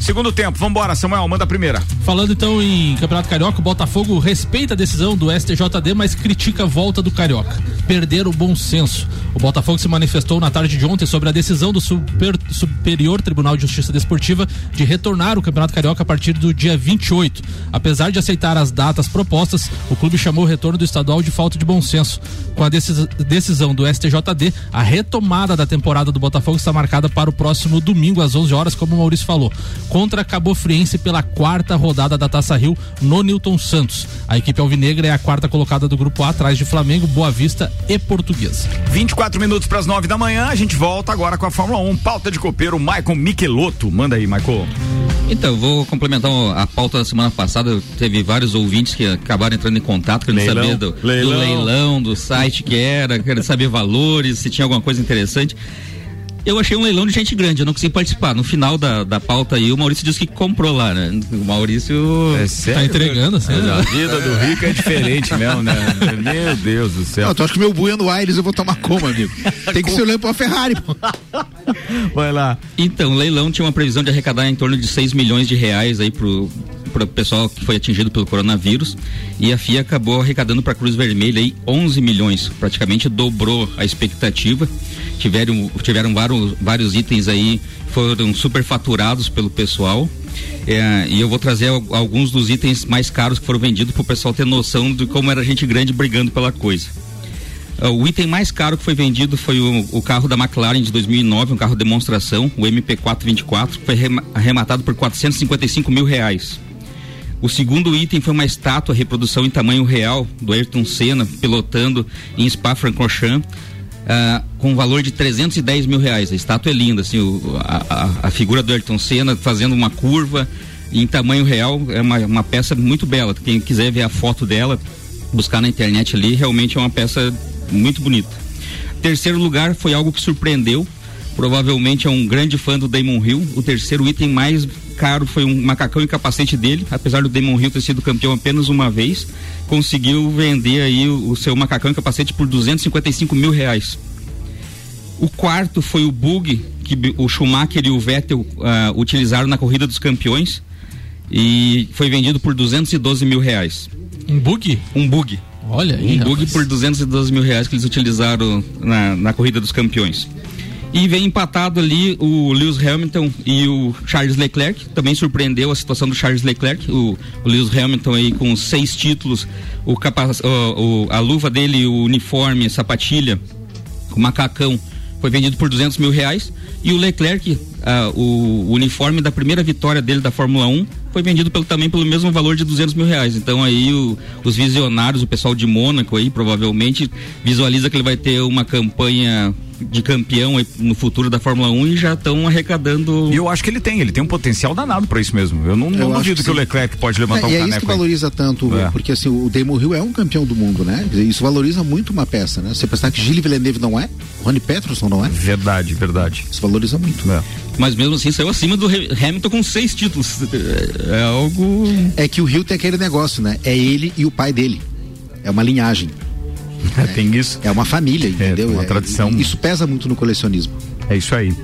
Segundo tempo, vambora, Samuel, manda a primeira. Falando então em Campeonato Carioca, o Botafogo respeita a decisão do STJD, mas critica a volta do Carioca. Perder o bom senso. O Botafogo se manifestou na tarde de ontem sobre a decisão do Super, Superior Tribunal de Justiça Desportiva de retornar o Campeonato Carioca a partir do dia 28. Apesar de aceitar as datas propostas, o clube chamou o retorno do estadual de falta de bom senso. Com a decisão do STJD, a retomada da temporada do Botafogo está marcada para o próximo domingo às 11 horas, como o Maurício falou. Com contra Cabo Friense pela quarta rodada da Taça Rio no Newton Santos. A equipe alvinegra é a quarta colocada do grupo A, atrás de Flamengo, Boa Vista e Portuguesa. 24 minutos para as 9 da manhã, a gente volta agora com a Fórmula 1. Pauta de copeiro, Michael Michelotto. Manda aí, Michael. Então, vou complementar a pauta da semana passada. Teve vários ouvintes que acabaram entrando em contato, querendo leilão, saber do leilão. do leilão, do site que era, querendo saber valores, se tinha alguma coisa interessante. Eu achei um leilão de gente grande, eu não consegui participar. No final da, da pauta aí, o Maurício disse que comprou lá, né? O Maurício é sério? tá entregando, assim. Né? A vida do rico é diferente mesmo, né? Meu Deus do céu. Não, tu acha que meu Bueno Aires eu vou tomar como, amigo? Tem que ser olhando pra Ferrari, pô. Vai lá. Então, o leilão tinha uma previsão de arrecadar em torno de 6 milhões de reais aí pro, para o pessoal que foi atingido pelo coronavírus e a FIA acabou arrecadando para a Cruz Vermelha aí 11 milhões, praticamente dobrou a expectativa. Tiveram, tiveram vários, vários itens aí foram superfaturados pelo pessoal. É, e eu vou trazer alguns dos itens mais caros que foram vendidos para o pessoal ter noção de como era gente grande brigando pela coisa. Uh, o item mais caro que foi vendido foi o, o, carro da McLaren de 2009, um carro demonstração, o MP424, que foi arrematado por 455 mil reais. O segundo item foi uma estátua reprodução em tamanho real do Ayrton Senna pilotando em Spa-Francorchamps. Uh, com um valor de 310 mil reais. A estátua é linda, assim, o, a, a, a, figura do Ayrton Senna fazendo uma curva em tamanho real é uma, uma peça muito bela. Quem quiser ver a foto dela, buscar na internet ali, realmente é uma peça muito bonita. Terceiro lugar foi algo que surpreendeu. Provavelmente é um grande fã do Damon Hill. O terceiro item mais caro foi um macacão e capacete dele, apesar do Demon Hill ter sido campeão apenas uma vez, conseguiu vender aí o, o seu macacão e capacete por 255 mil reais. O quarto foi o bug que o Schumacher e o Vettel uh, utilizaram na corrida dos campeões e foi vendido por 212 mil reais. Um bug? Um bug. Olha aí. Um bug rapaz. por 212 mil reais que eles utilizaram na, na corrida dos campeões. E vem empatado ali o Lewis Hamilton e o Charles Leclerc. Também surpreendeu a situação do Charles Leclerc. O, o Lewis Hamilton aí com seis títulos, o, capaz, o, o a luva dele, o uniforme, a sapatilha, o macacão, foi vendido por 200 mil reais. E o Leclerc, o, o uniforme da primeira vitória dele da Fórmula 1 foi vendido pelo, também pelo mesmo valor de 200 mil reais. Então aí o, os visionários, o pessoal de Mônaco aí provavelmente visualiza que ele vai ter uma campanha de campeão no futuro da Fórmula 1 e já estão arrecadando. E eu acho que ele tem, ele tem um potencial danado para isso mesmo. Eu não, não duvido que, que, o Leclerc pode levantar é, um e é isso que valoriza tanto, é. porque assim, o Damon Hill é um campeão do mundo, né? Isso valoriza muito uma peça, né? Você pensar que Gilles Villeneuve não é, Rony Peterson não é. Verdade, verdade. Isso valoriza muito. É. Mas mesmo assim saiu acima do Hamilton com seis títulos. É, é algo. É que o Hill tem aquele negócio, né? É ele e o pai dele. É uma linhagem. É, tem isso. É uma família, entendeu? É uma tradição. isso pesa muito no colecionismo. É isso aí.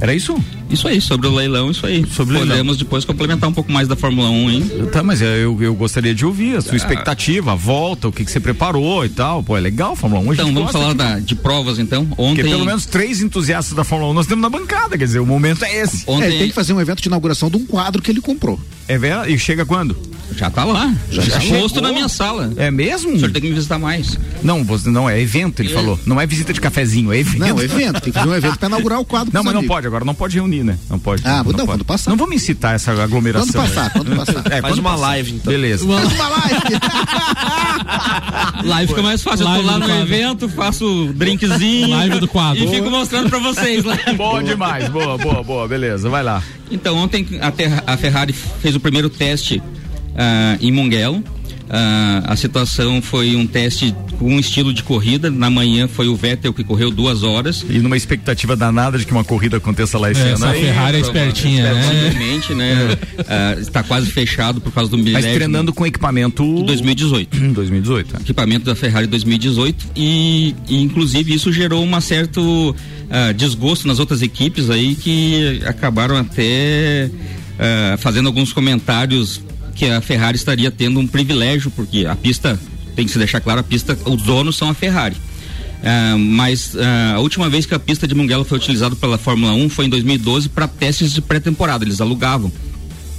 Era isso? Isso aí, sobre o leilão, isso aí. Sobre Podemos leilão. depois complementar um pouco mais da Fórmula 1, hein? Tá, mas eu, eu gostaria de ouvir a sua ah. expectativa, a volta, o que, que você preparou e tal. Pô, é legal a Fórmula 1. Então, vamos falar de... Da, de provas, então. Ontem. Porque pelo menos três entusiastas da Fórmula 1 nós temos na bancada, quer dizer, o momento é esse. Ontem... É, ele tem que fazer um evento de inauguração de um quadro que ele comprou. É verdade? E chega quando? Já tá lá. Já, já tá posto na minha sala. É mesmo? O senhor tem que me visitar mais. Não, você, não, é evento, ele é. falou. Não é visita de cafezinho, é evento. Não, é evento. Tem que fazer um evento pra inaugurar o quadro. Não, mas amigos. não pode, agora não pode reunir reunir, né? Não pode. Ah, não, não, pode. quando passar. Não vamos incitar essa aglomeração. Quando passar, né? quando passar. É, Faz quando uma passar. live, então. Beleza. Faz uma live. Live fica mais fácil. Live eu tô lá no quadro. evento, faço drinkzinho. Live do quadro. E fico mostrando pra vocês lá. Bom demais. Boa, boa, boa. Beleza, vai lá. Então, ontem a, a Ferrari fez o primeiro teste ah, em Mugello. Ah, a situação foi um teste com um estilo de corrida. Na manhã foi o Vettel que correu duas horas. E numa expectativa danada de que uma corrida aconteça lá esse É, ano. essa. Ferrari é espertinha, né? Né? Ah, está quase fechado por causa do Mas milésimo. treinando com equipamento 2018. 2018. é. equipamento da Ferrari 2018 e, e, inclusive isso gerou um certo ah, desgosto nas outras equipes aí que acabaram até ah, fazendo alguns comentários que a Ferrari estaria tendo um privilégio porque a pista tem que se deixar claro a pista os donos são a Ferrari Ah, mas ah, a última vez que a pista de Mugello foi utilizada pela Fórmula 1 foi em 2012 para testes de pré-temporada eles alugavam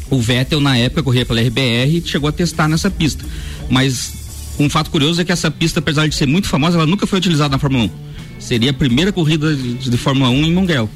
o Vettel na época corria pela RBR e chegou a testar nessa pista. Mas um fato curioso é que essa pista, apesar de ser muito famosa, ela nunca foi utilizada na Fórmula 1. Seria a primeira corrida de, de Fórmula 1 em Mugello.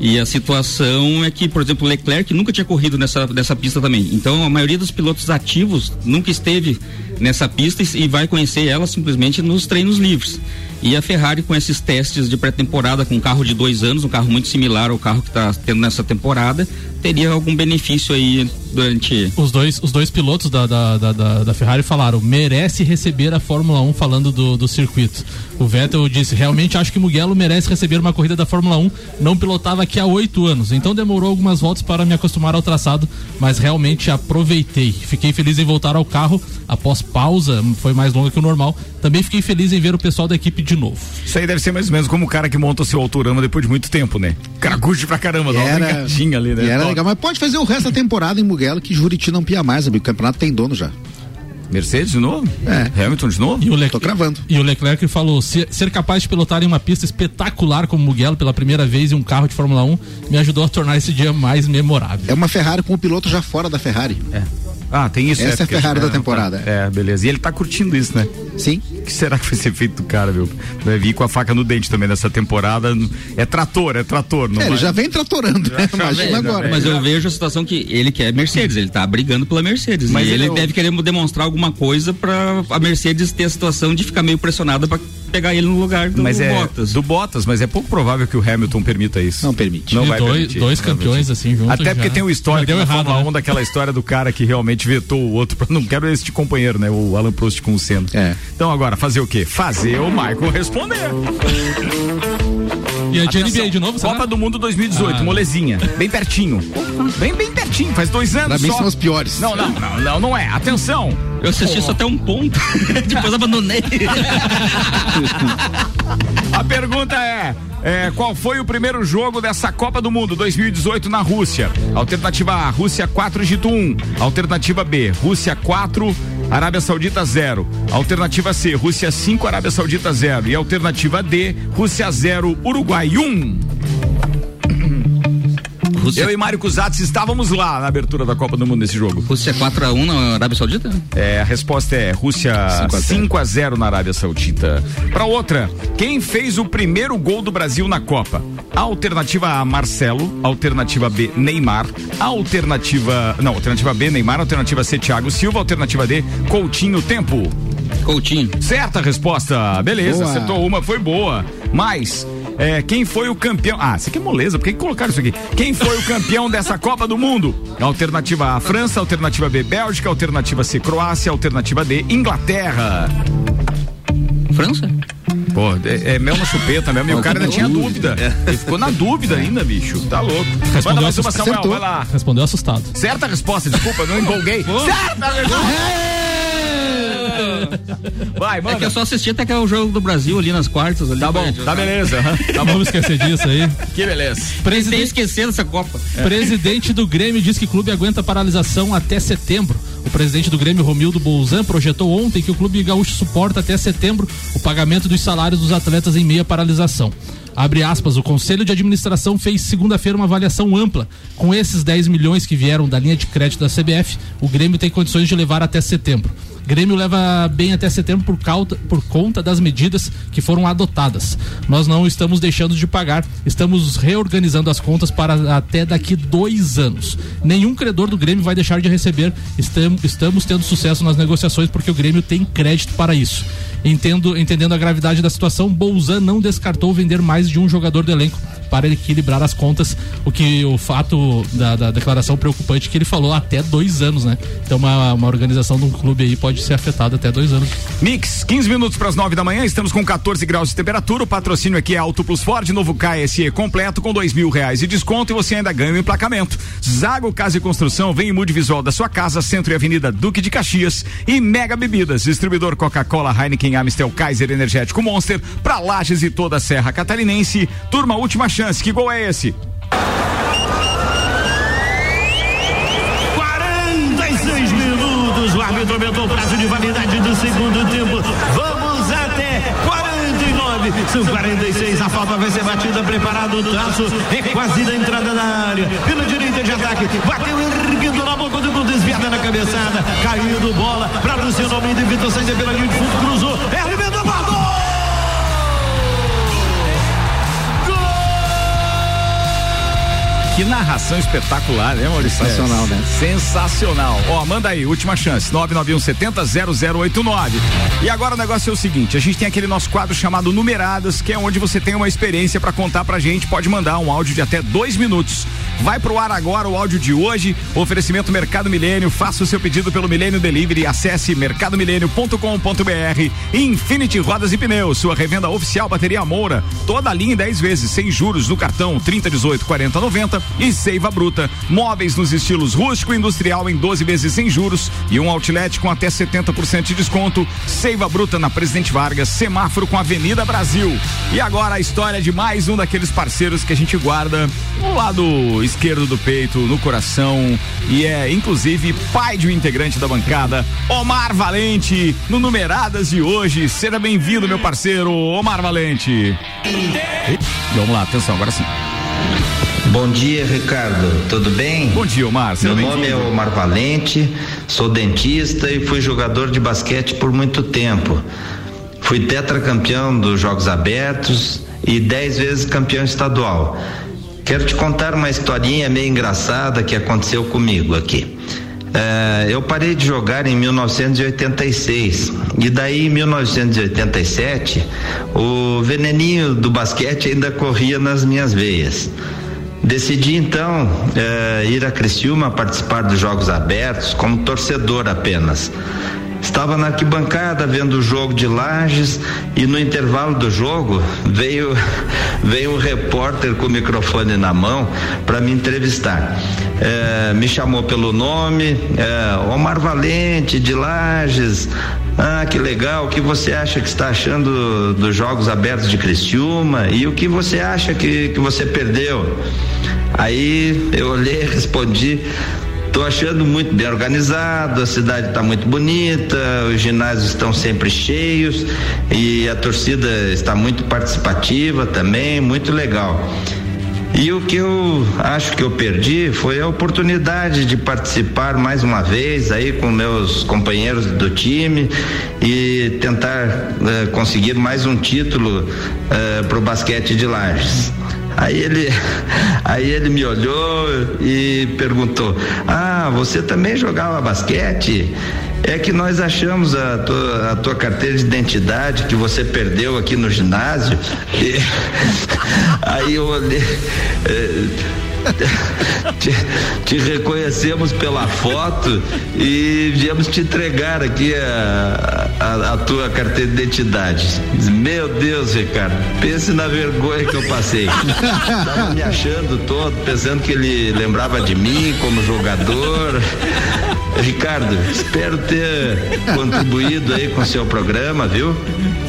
E a situação é que, por exemplo, Leclerc nunca tinha corrido nessa, nessa pista também. Então, a maioria dos pilotos ativos nunca esteve nessa pista e, vai conhecer ela simplesmente nos treinos livres. E a Ferrari, com esses testes de pré-temporada, com um carro de dois anos, um carro muito similar ao carro que está tendo nessa temporada, teria algum benefício aí durante. Os dois, os dois pilotos da, da, da, da- da Ferrari falaram, merece receber a Fórmula 1 falando do, do circuito. O Vettel disse, realmente acho que Mugello merece receber uma corrida da Fórmula 1, não pilotava aqui há oito anos, então demorou algumas voltas para me acostumar ao traçado, mas realmente aproveitei. Fiquei feliz em voltar ao carro após pausa, foi mais longa que o normal. Também fiquei feliz em ver o pessoal da equipe de novo. Isso aí deve ser mais ou menos como o cara que monta o seu autorama depois de muito tempo, né? O cara curte pra caramba, dá uma Era, ali, né? era legal, mas pode fazer o resto da temporada em Mugello que Juriti não pia mais, amigo. O campeonato tem dono já. Mercedes de novo? É. Hamilton de novo? E o, Le- Tô cravando. e o Leclerc falou: "Se- ser capaz de pilotar em uma pista espetacular como Mugello pela primeira vez em um carro de Fórmula 1 me ajudou a tornar esse dia mais memorável. É uma Ferrari com o piloto já fora da Ferrari. É. Ah, tem isso. Essa é a porque- Ferrari da não, tá. temporada. É, beleza. E ele tá curtindo isso, né? Sim. O que será que vai ser feito do cara, viu? Vai vir com a faca no dente também nessa temporada. É trator, é trator. Não É, ele vai- já vem tratorando, né? Imagina já agora. Mas eu vejo a situação que ele quer Mercedes, ele tá brigando pela Mercedes. Mas e ele ele, é deve querer demonstrar alguma coisa pra a Mercedes ter a situação de ficar meio pressionada pra pegar ele no lugar do Mas é Bottas. do Bottas, mas é pouco provável que o Hamilton permita isso. Não permite. Não E vai dois, permitir. dois campeões assim juntos. Até porque já- tem o histórico na errado, Fórmula né? 1 daquela história do cara que realmente vetou o outro. pra- Não quero esse companheiro, né? O Alan Prost com o Senna. É. Então agora, fazer o quê? Fazer o Michael responder. E a de NBA de novo, será? Copa do Mundo 2018, Ah. molezinha. Bem pertinho. Bem, bem pertinho, faz dois anos Pra mim só. são os piores. Não, não, não, não, não é. Atenção. Eu assisti só até um ponto, depois abandonei. A pergunta é, é, qual foi o primeiro jogo dessa Copa do Mundo 2018 na Rússia? Alternativa A, Rússia 4, Egito 1. Alternativa B, Rússia 4, Arábia Saudita 0. Alternativa C, Rússia 5, Arábia Saudita 0. E alternativa D, Rússia 0, Uruguai 1. Rússia, Eu e Mário Cusatz estávamos lá na abertura da Copa do Mundo nesse jogo. Rússia 4x1 na Arábia Saudita? É, a resposta é Rússia 5 a 0 na Arábia Saudita. Para outra, quem fez o primeiro gol do Brasil na Copa? Alternativa A, Marcelo. Alternativa B, Neymar. Alternativa. Não, alternativa B, Neymar. Alternativa C, Thiago Silva. Alternativa D, Coutinho Tempo. Coutinho. Certa resposta. Beleza, Boa. acertou uma, foi boa. Mas. É, quem foi o campeão? Ah, isso aqui é moleza, por que colocaram isso aqui? Quem foi o campeão dessa Copa do Mundo? Alternativa A, França, alternativa B, Bélgica, alternativa C, Croácia, alternativa D, Inglaterra. França? Pô, é, é mel na chupeta mesmo, e o cara ainda tinha dúvida. Ele ficou na dúvida ainda, bicho. Tá louco. Manda Respondeu, mais uma, assustado. Samuel, vai lá. Respondeu assustado. Certa resposta, desculpa, não empolguei. Certa resposta. Vai, É manda. que eu só assisti até que é o jogo do Brasil ali nas quartas. Ali, Tá bom, tá beleza. Tá bom, Vamos esquecer disso aí. que beleza. Presidente, esquecer dessa Copa. presidente do Grêmio diz que o clube aguenta paralisação até setembro. O presidente do Grêmio, Romildo Bolzan, projetou ontem que o clube gaúcho suporta até setembro o pagamento dos salários dos atletas em meia paralisação. Abre aspas, o Conselho de Administração fez segunda-feira uma avaliação ampla. Com esses 10 milhões que vieram da linha de crédito da CBF, o Grêmio tem condições de levar até setembro. Grêmio leva bem até setembro por, cauta, por conta das medidas que foram adotadas. Nós não estamos deixando de pagar, estamos reorganizando as contas para até daqui dois anos. Nenhum credor do Grêmio vai deixar de receber. Estamos, estamos tendo sucesso nas negociações porque o Grêmio tem crédito para isso. Entendo, entendendo a gravidade da situação, Bolzan não descartou vender mais de um jogador do elenco para equilibrar as contas, o que o fato da, da declaração preocupante que ele falou até dois anos, né? Então uma, uma organização de um clube aí pode ser afetada até dois anos. Mix, 15 minutos para as 9 da manhã, estamos com 14 graus de temperatura. O patrocínio aqui é Auto Plus Ford, novo KSE completo com dois mil reais de desconto e você ainda ganha o emplacamento. Zago Casa e Construção, vem em mude visual da sua casa, Centro e Avenida Duque de Caxias e Mega Bebidas, distribuidor Coca-Cola, Heineken, Amstel, Kaiser Energético Monster, para Lages e toda a Serra Catarinense. Turma, última chance. Que gol é esse? 46 minutos. O árbitro aumentou o prazo de validade do segundo tempo. Vamos 49. São 46. A falta vai ser batida. Preparado o traço. É quase da entrada da área. Pela direita de ataque. Bateu erguendo na boca do gol. Desviada na cabeçada. Caindo bola para Luciano Almeida. Vitor Sainz pela linha de fundo. Cruzou. É arremendou. Gol! Que narração espetacular, né, Maurício? Sensacional, né? Sensacional. Ó, manda aí, última chance, 991 70 0089. E agora o negócio é o seguinte, a gente tem aquele nosso quadro chamado Numeradas, que é onde você tem uma experiência para contar pra gente, pode mandar um áudio de até dois minutos. Vai pro ar agora o áudio de hoje, oferecimento Mercado Milênio, faça o seu pedido pelo Milênio Delivery, acesse mercadomilênio.com.br Infinity Rodas e Pneus, sua revenda oficial bateria Moura, toda a linha em 10 vezes, sem juros no cartão 30, 18, 40, 90 e Seiva Bruta. Móveis nos estilos rústico e industrial em 12 vezes sem juros e um outlet com até 70% de desconto. Seiva Bruta na Presidente Vargas, semáforo com Avenida Brasil. E agora a história de mais um daqueles parceiros que a gente guarda no lado esquerdo do peito, no coração e é inclusive pai de um integrante da bancada, Omar Valente, no Numeradas de hoje. Seja bem-vindo, meu parceiro, Omar Valente. Vamos lá, atenção, agora sim. Bom dia, Ricardo. Tudo bem? Bom dia, Omar. Meu nome é Omar Valente, sou dentista e fui jogador de basquete por muito tempo. Fui tetracampeão dos Jogos Abertos e dez vezes campeão estadual. Quero te contar uma historinha meio engraçada que aconteceu comigo aqui. É, eu parei de jogar em 1986 e daí em 1987 o veneninho do basquete ainda corria nas minhas veias. Decidi então eh, ir a Criciúma participar dos Jogos Abertos como torcedor apenas. Estava na arquibancada vendo o jogo de Lages e no intervalo do jogo veio veio um repórter com o microfone na mão para me entrevistar. Eh, me chamou pelo nome, eh, Omar Valente de Lages. Ah, que legal. O que você acha que está achando dos Jogos Abertos de Criciúma e o que você acha que, que você perdeu? Aí eu olhei e respondi Estou achando muito bem organizado, a cidade está muito bonita, os ginásios estão sempre cheios e a torcida está muito participativa também, muito legal. E o que eu acho que eu perdi foi a oportunidade de participar mais uma vez aí com meus companheiros do time e tentar eh, conseguir mais um título eh, para o basquete de Lages. Aí ele, aí ele me olhou e perguntou: Ah, você também jogava basquete? É que nós achamos a tua, a tua carteira de identidade que você perdeu aqui no ginásio. E, aí eu olhei. É, te, te, reconhecemos pela foto e viemos te entregar aqui a, a, a, tua carteira de identidade. Meu Deus, Ricardo, pense na vergonha que eu passei. Tava me achando todo, pensando que ele lembrava de mim como jogador. Ricardo, espero ter contribuído aí com o seu programa, viu?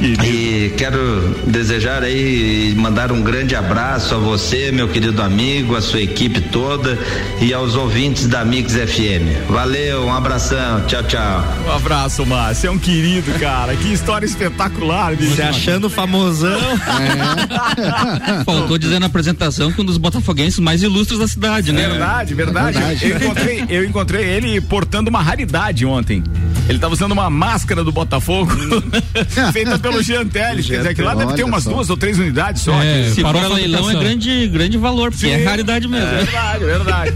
E quero desejar aí mandar um grande abraço a você, meu querido amigo, a sua equipe toda e aos ouvintes da Mix FM. Valeu, um abração, tchau, tchau. Um abraço, Márcio, é um querido, cara. Que história espetacular, bicho. Se achando famosão. É. Faltou dizer na apresentação que um dos botafoguenses mais ilustres da cidade, né? Verdade, verdade. É verdade. Eu, encontrei, eu encontrei ele portando uma raridade ontem. Ele tava usando uma máscara do Botafogo feita pelo Jean Teles. Quer dizer que lá deve ter umas só. duas ou três unidades só. É, se for leilão é grande, grande valor, porque Sim. é raridade mesmo. É verdade, verdade.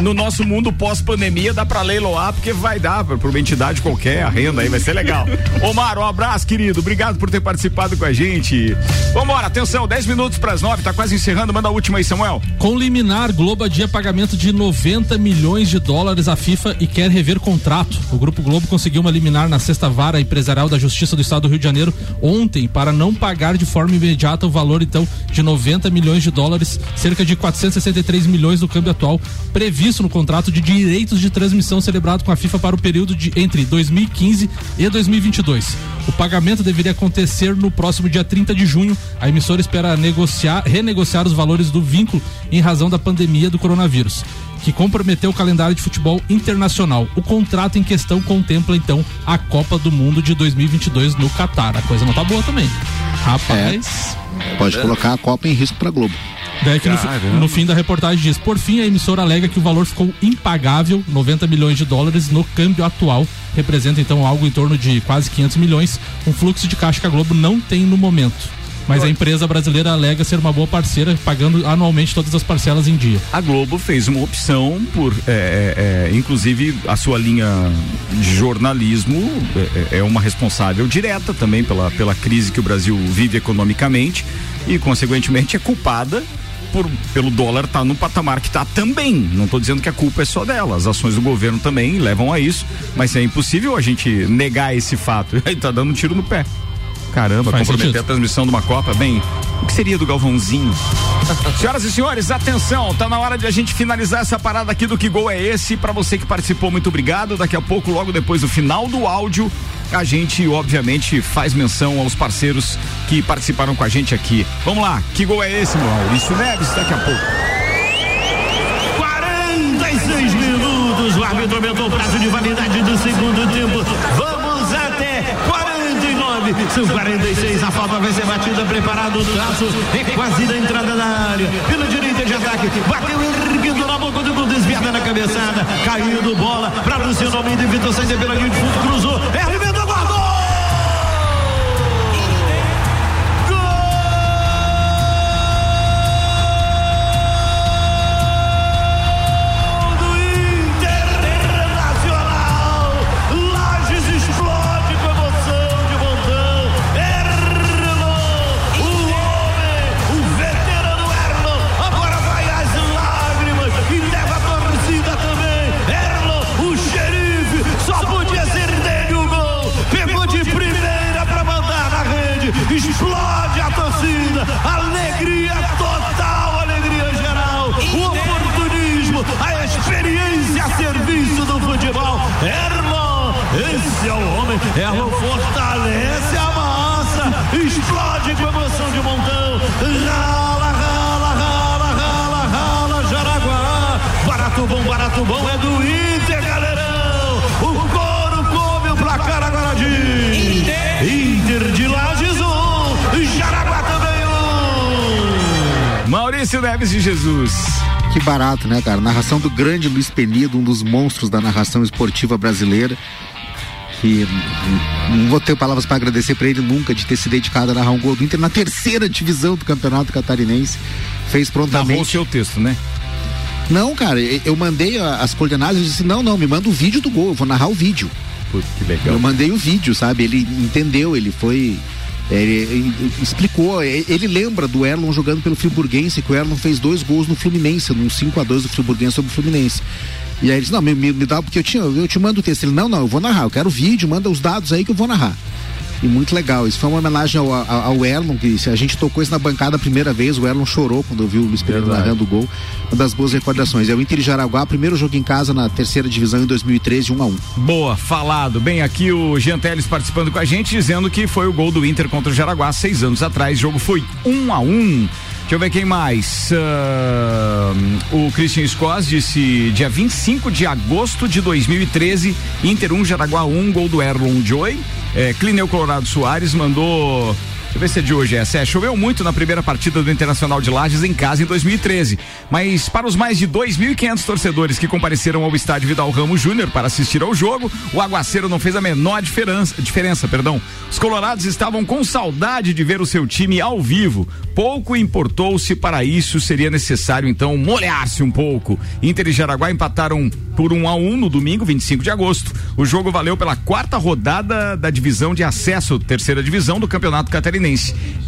No, no nosso mundo pós-pandemia dá pra leiloar, porque vai dar pra pra uma entidade qualquer, a renda aí vai ser legal. Omar, um abraço, querido. Obrigado por ter participado com a gente. Vambora, atenção, 10 minutos pras 9, tá quase encerrando. Manda a última aí, Samuel. Com liminar, Globo adia pagamento de 90 milhões de dólares à FIFA e quer rever contrato. O Grupo Globo conseguiu uma liminar na sexta vara empresarial da Justiça do Estado do Rio de Janeiro ontem para não pagar de forma imediata o valor então de 90 milhões de dólares, cerca de 463 milhões do câmbio atual, previsto no contrato de direitos de transmissão celebrado com a FIFA para o período de entre 2015 e 2022. O pagamento deveria acontecer no próximo dia 30 de junho. A emissora espera negociar, renegociar os valores do vínculo em razão da pandemia do coronavírus, que comprometeu o calendário de futebol internacional. O contrato em questão contempla então a Copa do Mundo de 2022 no Catar. A coisa não tá boa também. Rapaz. Pode colocar a Copa em risco pra Globo. Daí que no, no fim da reportagem diz: por fim, a emissora alega que o valor ficou impagável, 90 milhões de dólares no câmbio atual, representa então algo em torno de quase 500 milhões, um fluxo de caixa que a Globo não tem no momento. Mas a empresa brasileira alega ser uma boa parceira, pagando anualmente todas as parcelas em dia. A Globo fez uma opção por, é, é, é, inclusive, a sua linha de jornalismo é, é uma responsável direta também pela, pela crise que o Brasil vive economicamente e, consequentemente, é culpada por, pelo dólar estar no patamar que está também. Não estou dizendo que a culpa é só dela. As ações do governo também levam a isso, mas é impossível a gente negar esse fato. Aí tá dando um tiro no pé. Caramba, Faz comprometer sentido. a transmissão de uma Copa, bem, o que seria do Galvãozinho? Senhoras e senhores, atenção, tá na hora de a gente finalizar essa parada aqui do Que Gol é esse. Pra você que participou, muito obrigado. Daqui a pouco, logo depois do final do áudio, a gente, obviamente, faz menção aos parceiros que participaram com a gente aqui. Vamos lá, que gol é esse, meu Maurício Neves? Daqui a pouco. 46 minutos. O árbitro aumentou o prazo de validade do segundo tempo. Vamos 49. São 46. A falta vai ser batida. Preparado o traço. É quase da entrada da área. Pela direita de ataque. Bateu erguendo na boca do gol. Desviada na cabeçada. Caindo bola para Luciano Almeida. Evitou saída pela linha de fundo. Cruzou. É. Erlon fortalece a massa. Explode com emoção de montão. Rala, rala, rala, rala, rala, Jaraguá. Barato bom, barato bom é do Inter, galerão. O couro come o placar agora de Inter de Lages um, Jaraguá também um. Maurício Neves de Jesus. Que barato, né, cara? Narração do grande Luiz Penido, um dos monstros da narração esportiva brasileira. Que não vou ter palavras para agradecer para ele nunca de ter se dedicado a narrar um gol do Inter na terceira divisão do Campeonato Catarinense. Fez prontamente. Narrou o seu texto, né? Não, cara, eu mandei as coordenadas e disse: não, não, me manda o vídeo do gol, eu vou narrar o vídeo. Putz, que legal. Eu mandei o vídeo, sabe? Ele entendeu, ele foi. Ele, ele explicou, é, ele lembra do Erlon jogando pelo Friburguense, que o Erlon fez dois gols no Fluminense, num 5 a 2 do Friburguense sobre o Fluminense. E aí ele disse, não, me, me, dá, porque eu, tinha, eu te mando o texto. Ele, não, não, eu vou narrar, eu quero vídeo, manda os dados aí que eu vou narrar. E muito legal. Isso foi uma homenagem ao, ao, ao Erlon, que a gente tocou isso na bancada a primeira vez, o Erlon chorou quando eu vi o Luiz Pereira Verdade. narrando o gol. Uma das boas recordações. É o Inter de Jaraguá, primeiro jogo em casa na terceira divisão em 2013, 1 a 1 Boa, falado. Bem, aqui o Jean Teles participando com a gente, dizendo que foi o gol do Inter contra o Jaraguá seis anos atrás. O jogo foi um a um. Deixa eu ver quem mais. Ah, o Christian Scott disse dia 25 de agosto de 2013, Inter 1, Jaraguá 1, gol do Erlon Joy. É, Clineu Colorado Soares mandou eu ver se é de hoje essa. É, choveu muito na primeira partida do Internacional de Lages em casa em 2013. Mas para os mais de 2.500 torcedores que compareceram ao estádio Vidal Ramos Júnior para assistir ao jogo, o aguaceiro não fez a menor diferença. diferença perdão. Os colorados estavam com saudade de ver o seu time ao vivo. Pouco importou se para isso seria necessário então molhar-se um pouco. Inter e Jaraguá empataram por 1 um a 1 um no domingo, 25 de agosto. O jogo valeu pela quarta rodada da divisão de acesso, terceira divisão do Campeonato Catarinense.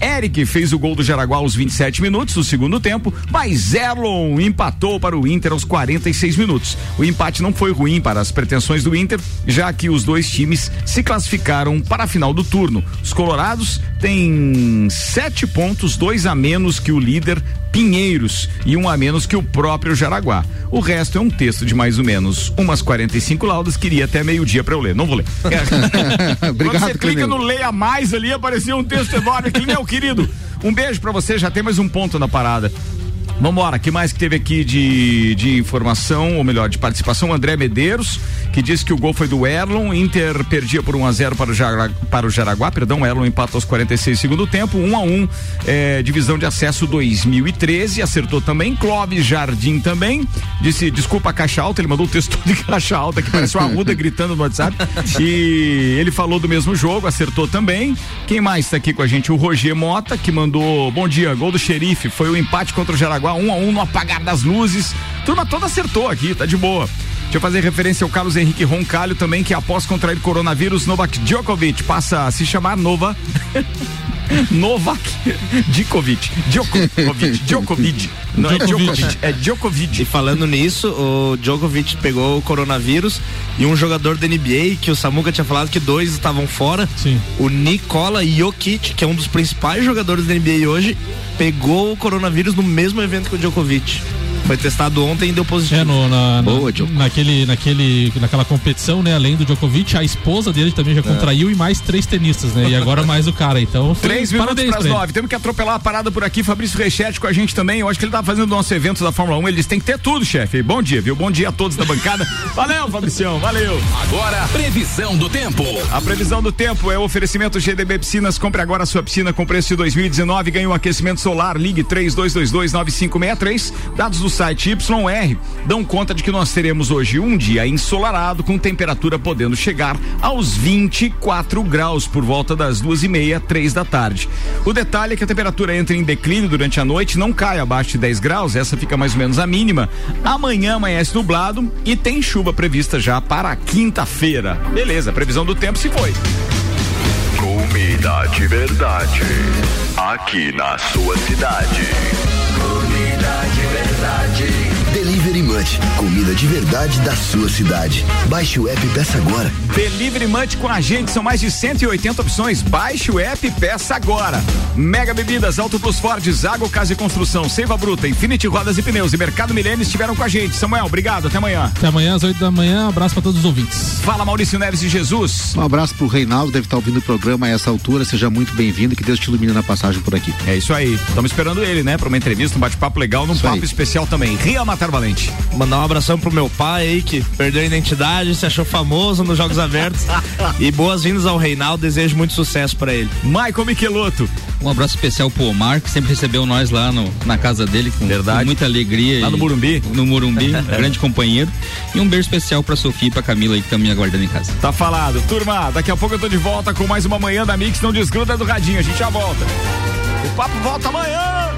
Eric fez o gol do Jaraguá aos 27 minutos do segundo tempo, mas Erlon empatou para o Inter aos 46 minutos. O empate não foi ruim para as pretensões do Inter, já que os dois times se classificaram para a final do turno. Os colorados têm sete pontos, dois a menos que o líder Pinheiros e um a menos que o próprio Jaraguá. O resto é um texto de mais ou menos umas 45 laudas, queria até meio-dia para eu ler. Não vou ler. É. Obrigado, Quando você clica no leia mais ali, apareceu um texto enorme aqui, meu querido. Um beijo para você, já tem mais um ponto na parada. Vambora, que mais que teve aqui de, de informação, ou melhor, de participação? André Medeiros, que disse que o gol foi do Erlon, Inter perdia por 1 a 0 para o, Jara, para o Jaraguá, perdão, Erlon empata aos 46 segundo tempo, 1 a 1 é, divisão de acesso 2013, acertou também, Clóvis Jardim também, disse, desculpa a caixa alta, ele mandou o texto de caixa alta, que parece uma Arruda gritando no WhatsApp, e ele falou do mesmo jogo, acertou também, quem mais está aqui com a gente? O Roger Mota, que mandou, bom dia, gol do xerife, foi o empate contra o Jaraguá, um a um no apagar das luzes. Turma toda acertou aqui, tá de boa. Deixa eu fazer referência ao Carlos Henrique Roncalho também, que após contrair coronavírus, Novak Djokovic passa a se chamar Nova. Novak Djokovic. Djokovic. Djokovic. Não é Djokovic, é Djokovic. E falando nisso, o Djokovic pegou o coronavírus e um jogador da NBA, que o Samuca tinha falado que dois estavam fora, Sim. o Nikola Jokic, que é um dos principais jogadores da NBA hoje, pegou o coronavírus no mesmo evento que o Djokovic. Foi testado ontem e deu positivo. É, no, na, Boa, na, naquele, naquele, naquela competição, né? Além do Djokovic, a esposa dele também já contraiu e mais três tenistas, né? E agora mais o cara. Então, foi- Três minutos para as nove. Temos que atropelar a parada por aqui. Fabrício Rechetti com a gente também. Eu acho que ele tá fazendo o nosso evento da Fórmula 1. Eles têm que ter tudo, chefe. Bom dia, viu? Bom dia a todos da bancada. Valeu, Fabricião. Valeu. Agora, previsão do tempo. A previsão do tempo é o oferecimento GDB Piscinas. Compre agora a sua piscina com preço de 2019. Ganhe um aquecimento solar. Ligue 32229563. Dados do site YR dão conta de que nós teremos hoje um dia ensolarado com temperatura podendo chegar aos 24 graus por volta das duas e meia, três da tarde. O detalhe é que a temperatura entra em declínio durante a noite, não cai abaixo de 10 graus. Essa fica mais ou menos a mínima. Amanhã amanhece nublado e tem chuva prevista já para quinta-feira. Beleza, previsão do tempo se foi. Comida de verdade. Aqui na sua cidade. Delivery Comida de verdade da sua cidade. Baixe o app e peça agora. Delivery Munch com a gente, são mais de 180 opções. Baixe o app e peça agora. Mega Bebidas, Auto Plus Ford, Zago Casa e Construção, Seiva Bruta, Infinity Rodas e Pneus e Mercado Milênio estiveram com a gente. Samuel, obrigado, até amanhã. Até amanhã às 8 da manhã. Abraço pra todos os ouvintes. Fala Maurício Neves de Jesus. Um abraço pro Reinaldo, deve estar ouvindo o programa a essa altura. Seja muito bem-vindo e que Deus te ilumine na passagem por aqui. É isso aí. Estamos esperando ele, né? Para uma entrevista, um bate-papo legal, num Isso papo aí. especial também. Ria Matar Valente. Mandar um abração pro meu pai aí, que perdeu a identidade, se achou famoso nos Jogos Abertos. e boas-vindas ao Reinaldo, desejo muito sucesso pra ele. Michael Michelotto. Um abraço especial pro Omar, que sempre recebeu nós lá no, na casa dele com, com muita alegria. Lá no e- Morumbi? No Morumbi, grande companheiro. E um beijo especial pra Sofia e pra Camila aí que estão me aguardando em casa. Tá falado. Turma, daqui a pouco eu tô de volta com mais uma manhã da Mix. Não desgruda do radinho, a gente já volta. O papo volta amanhã.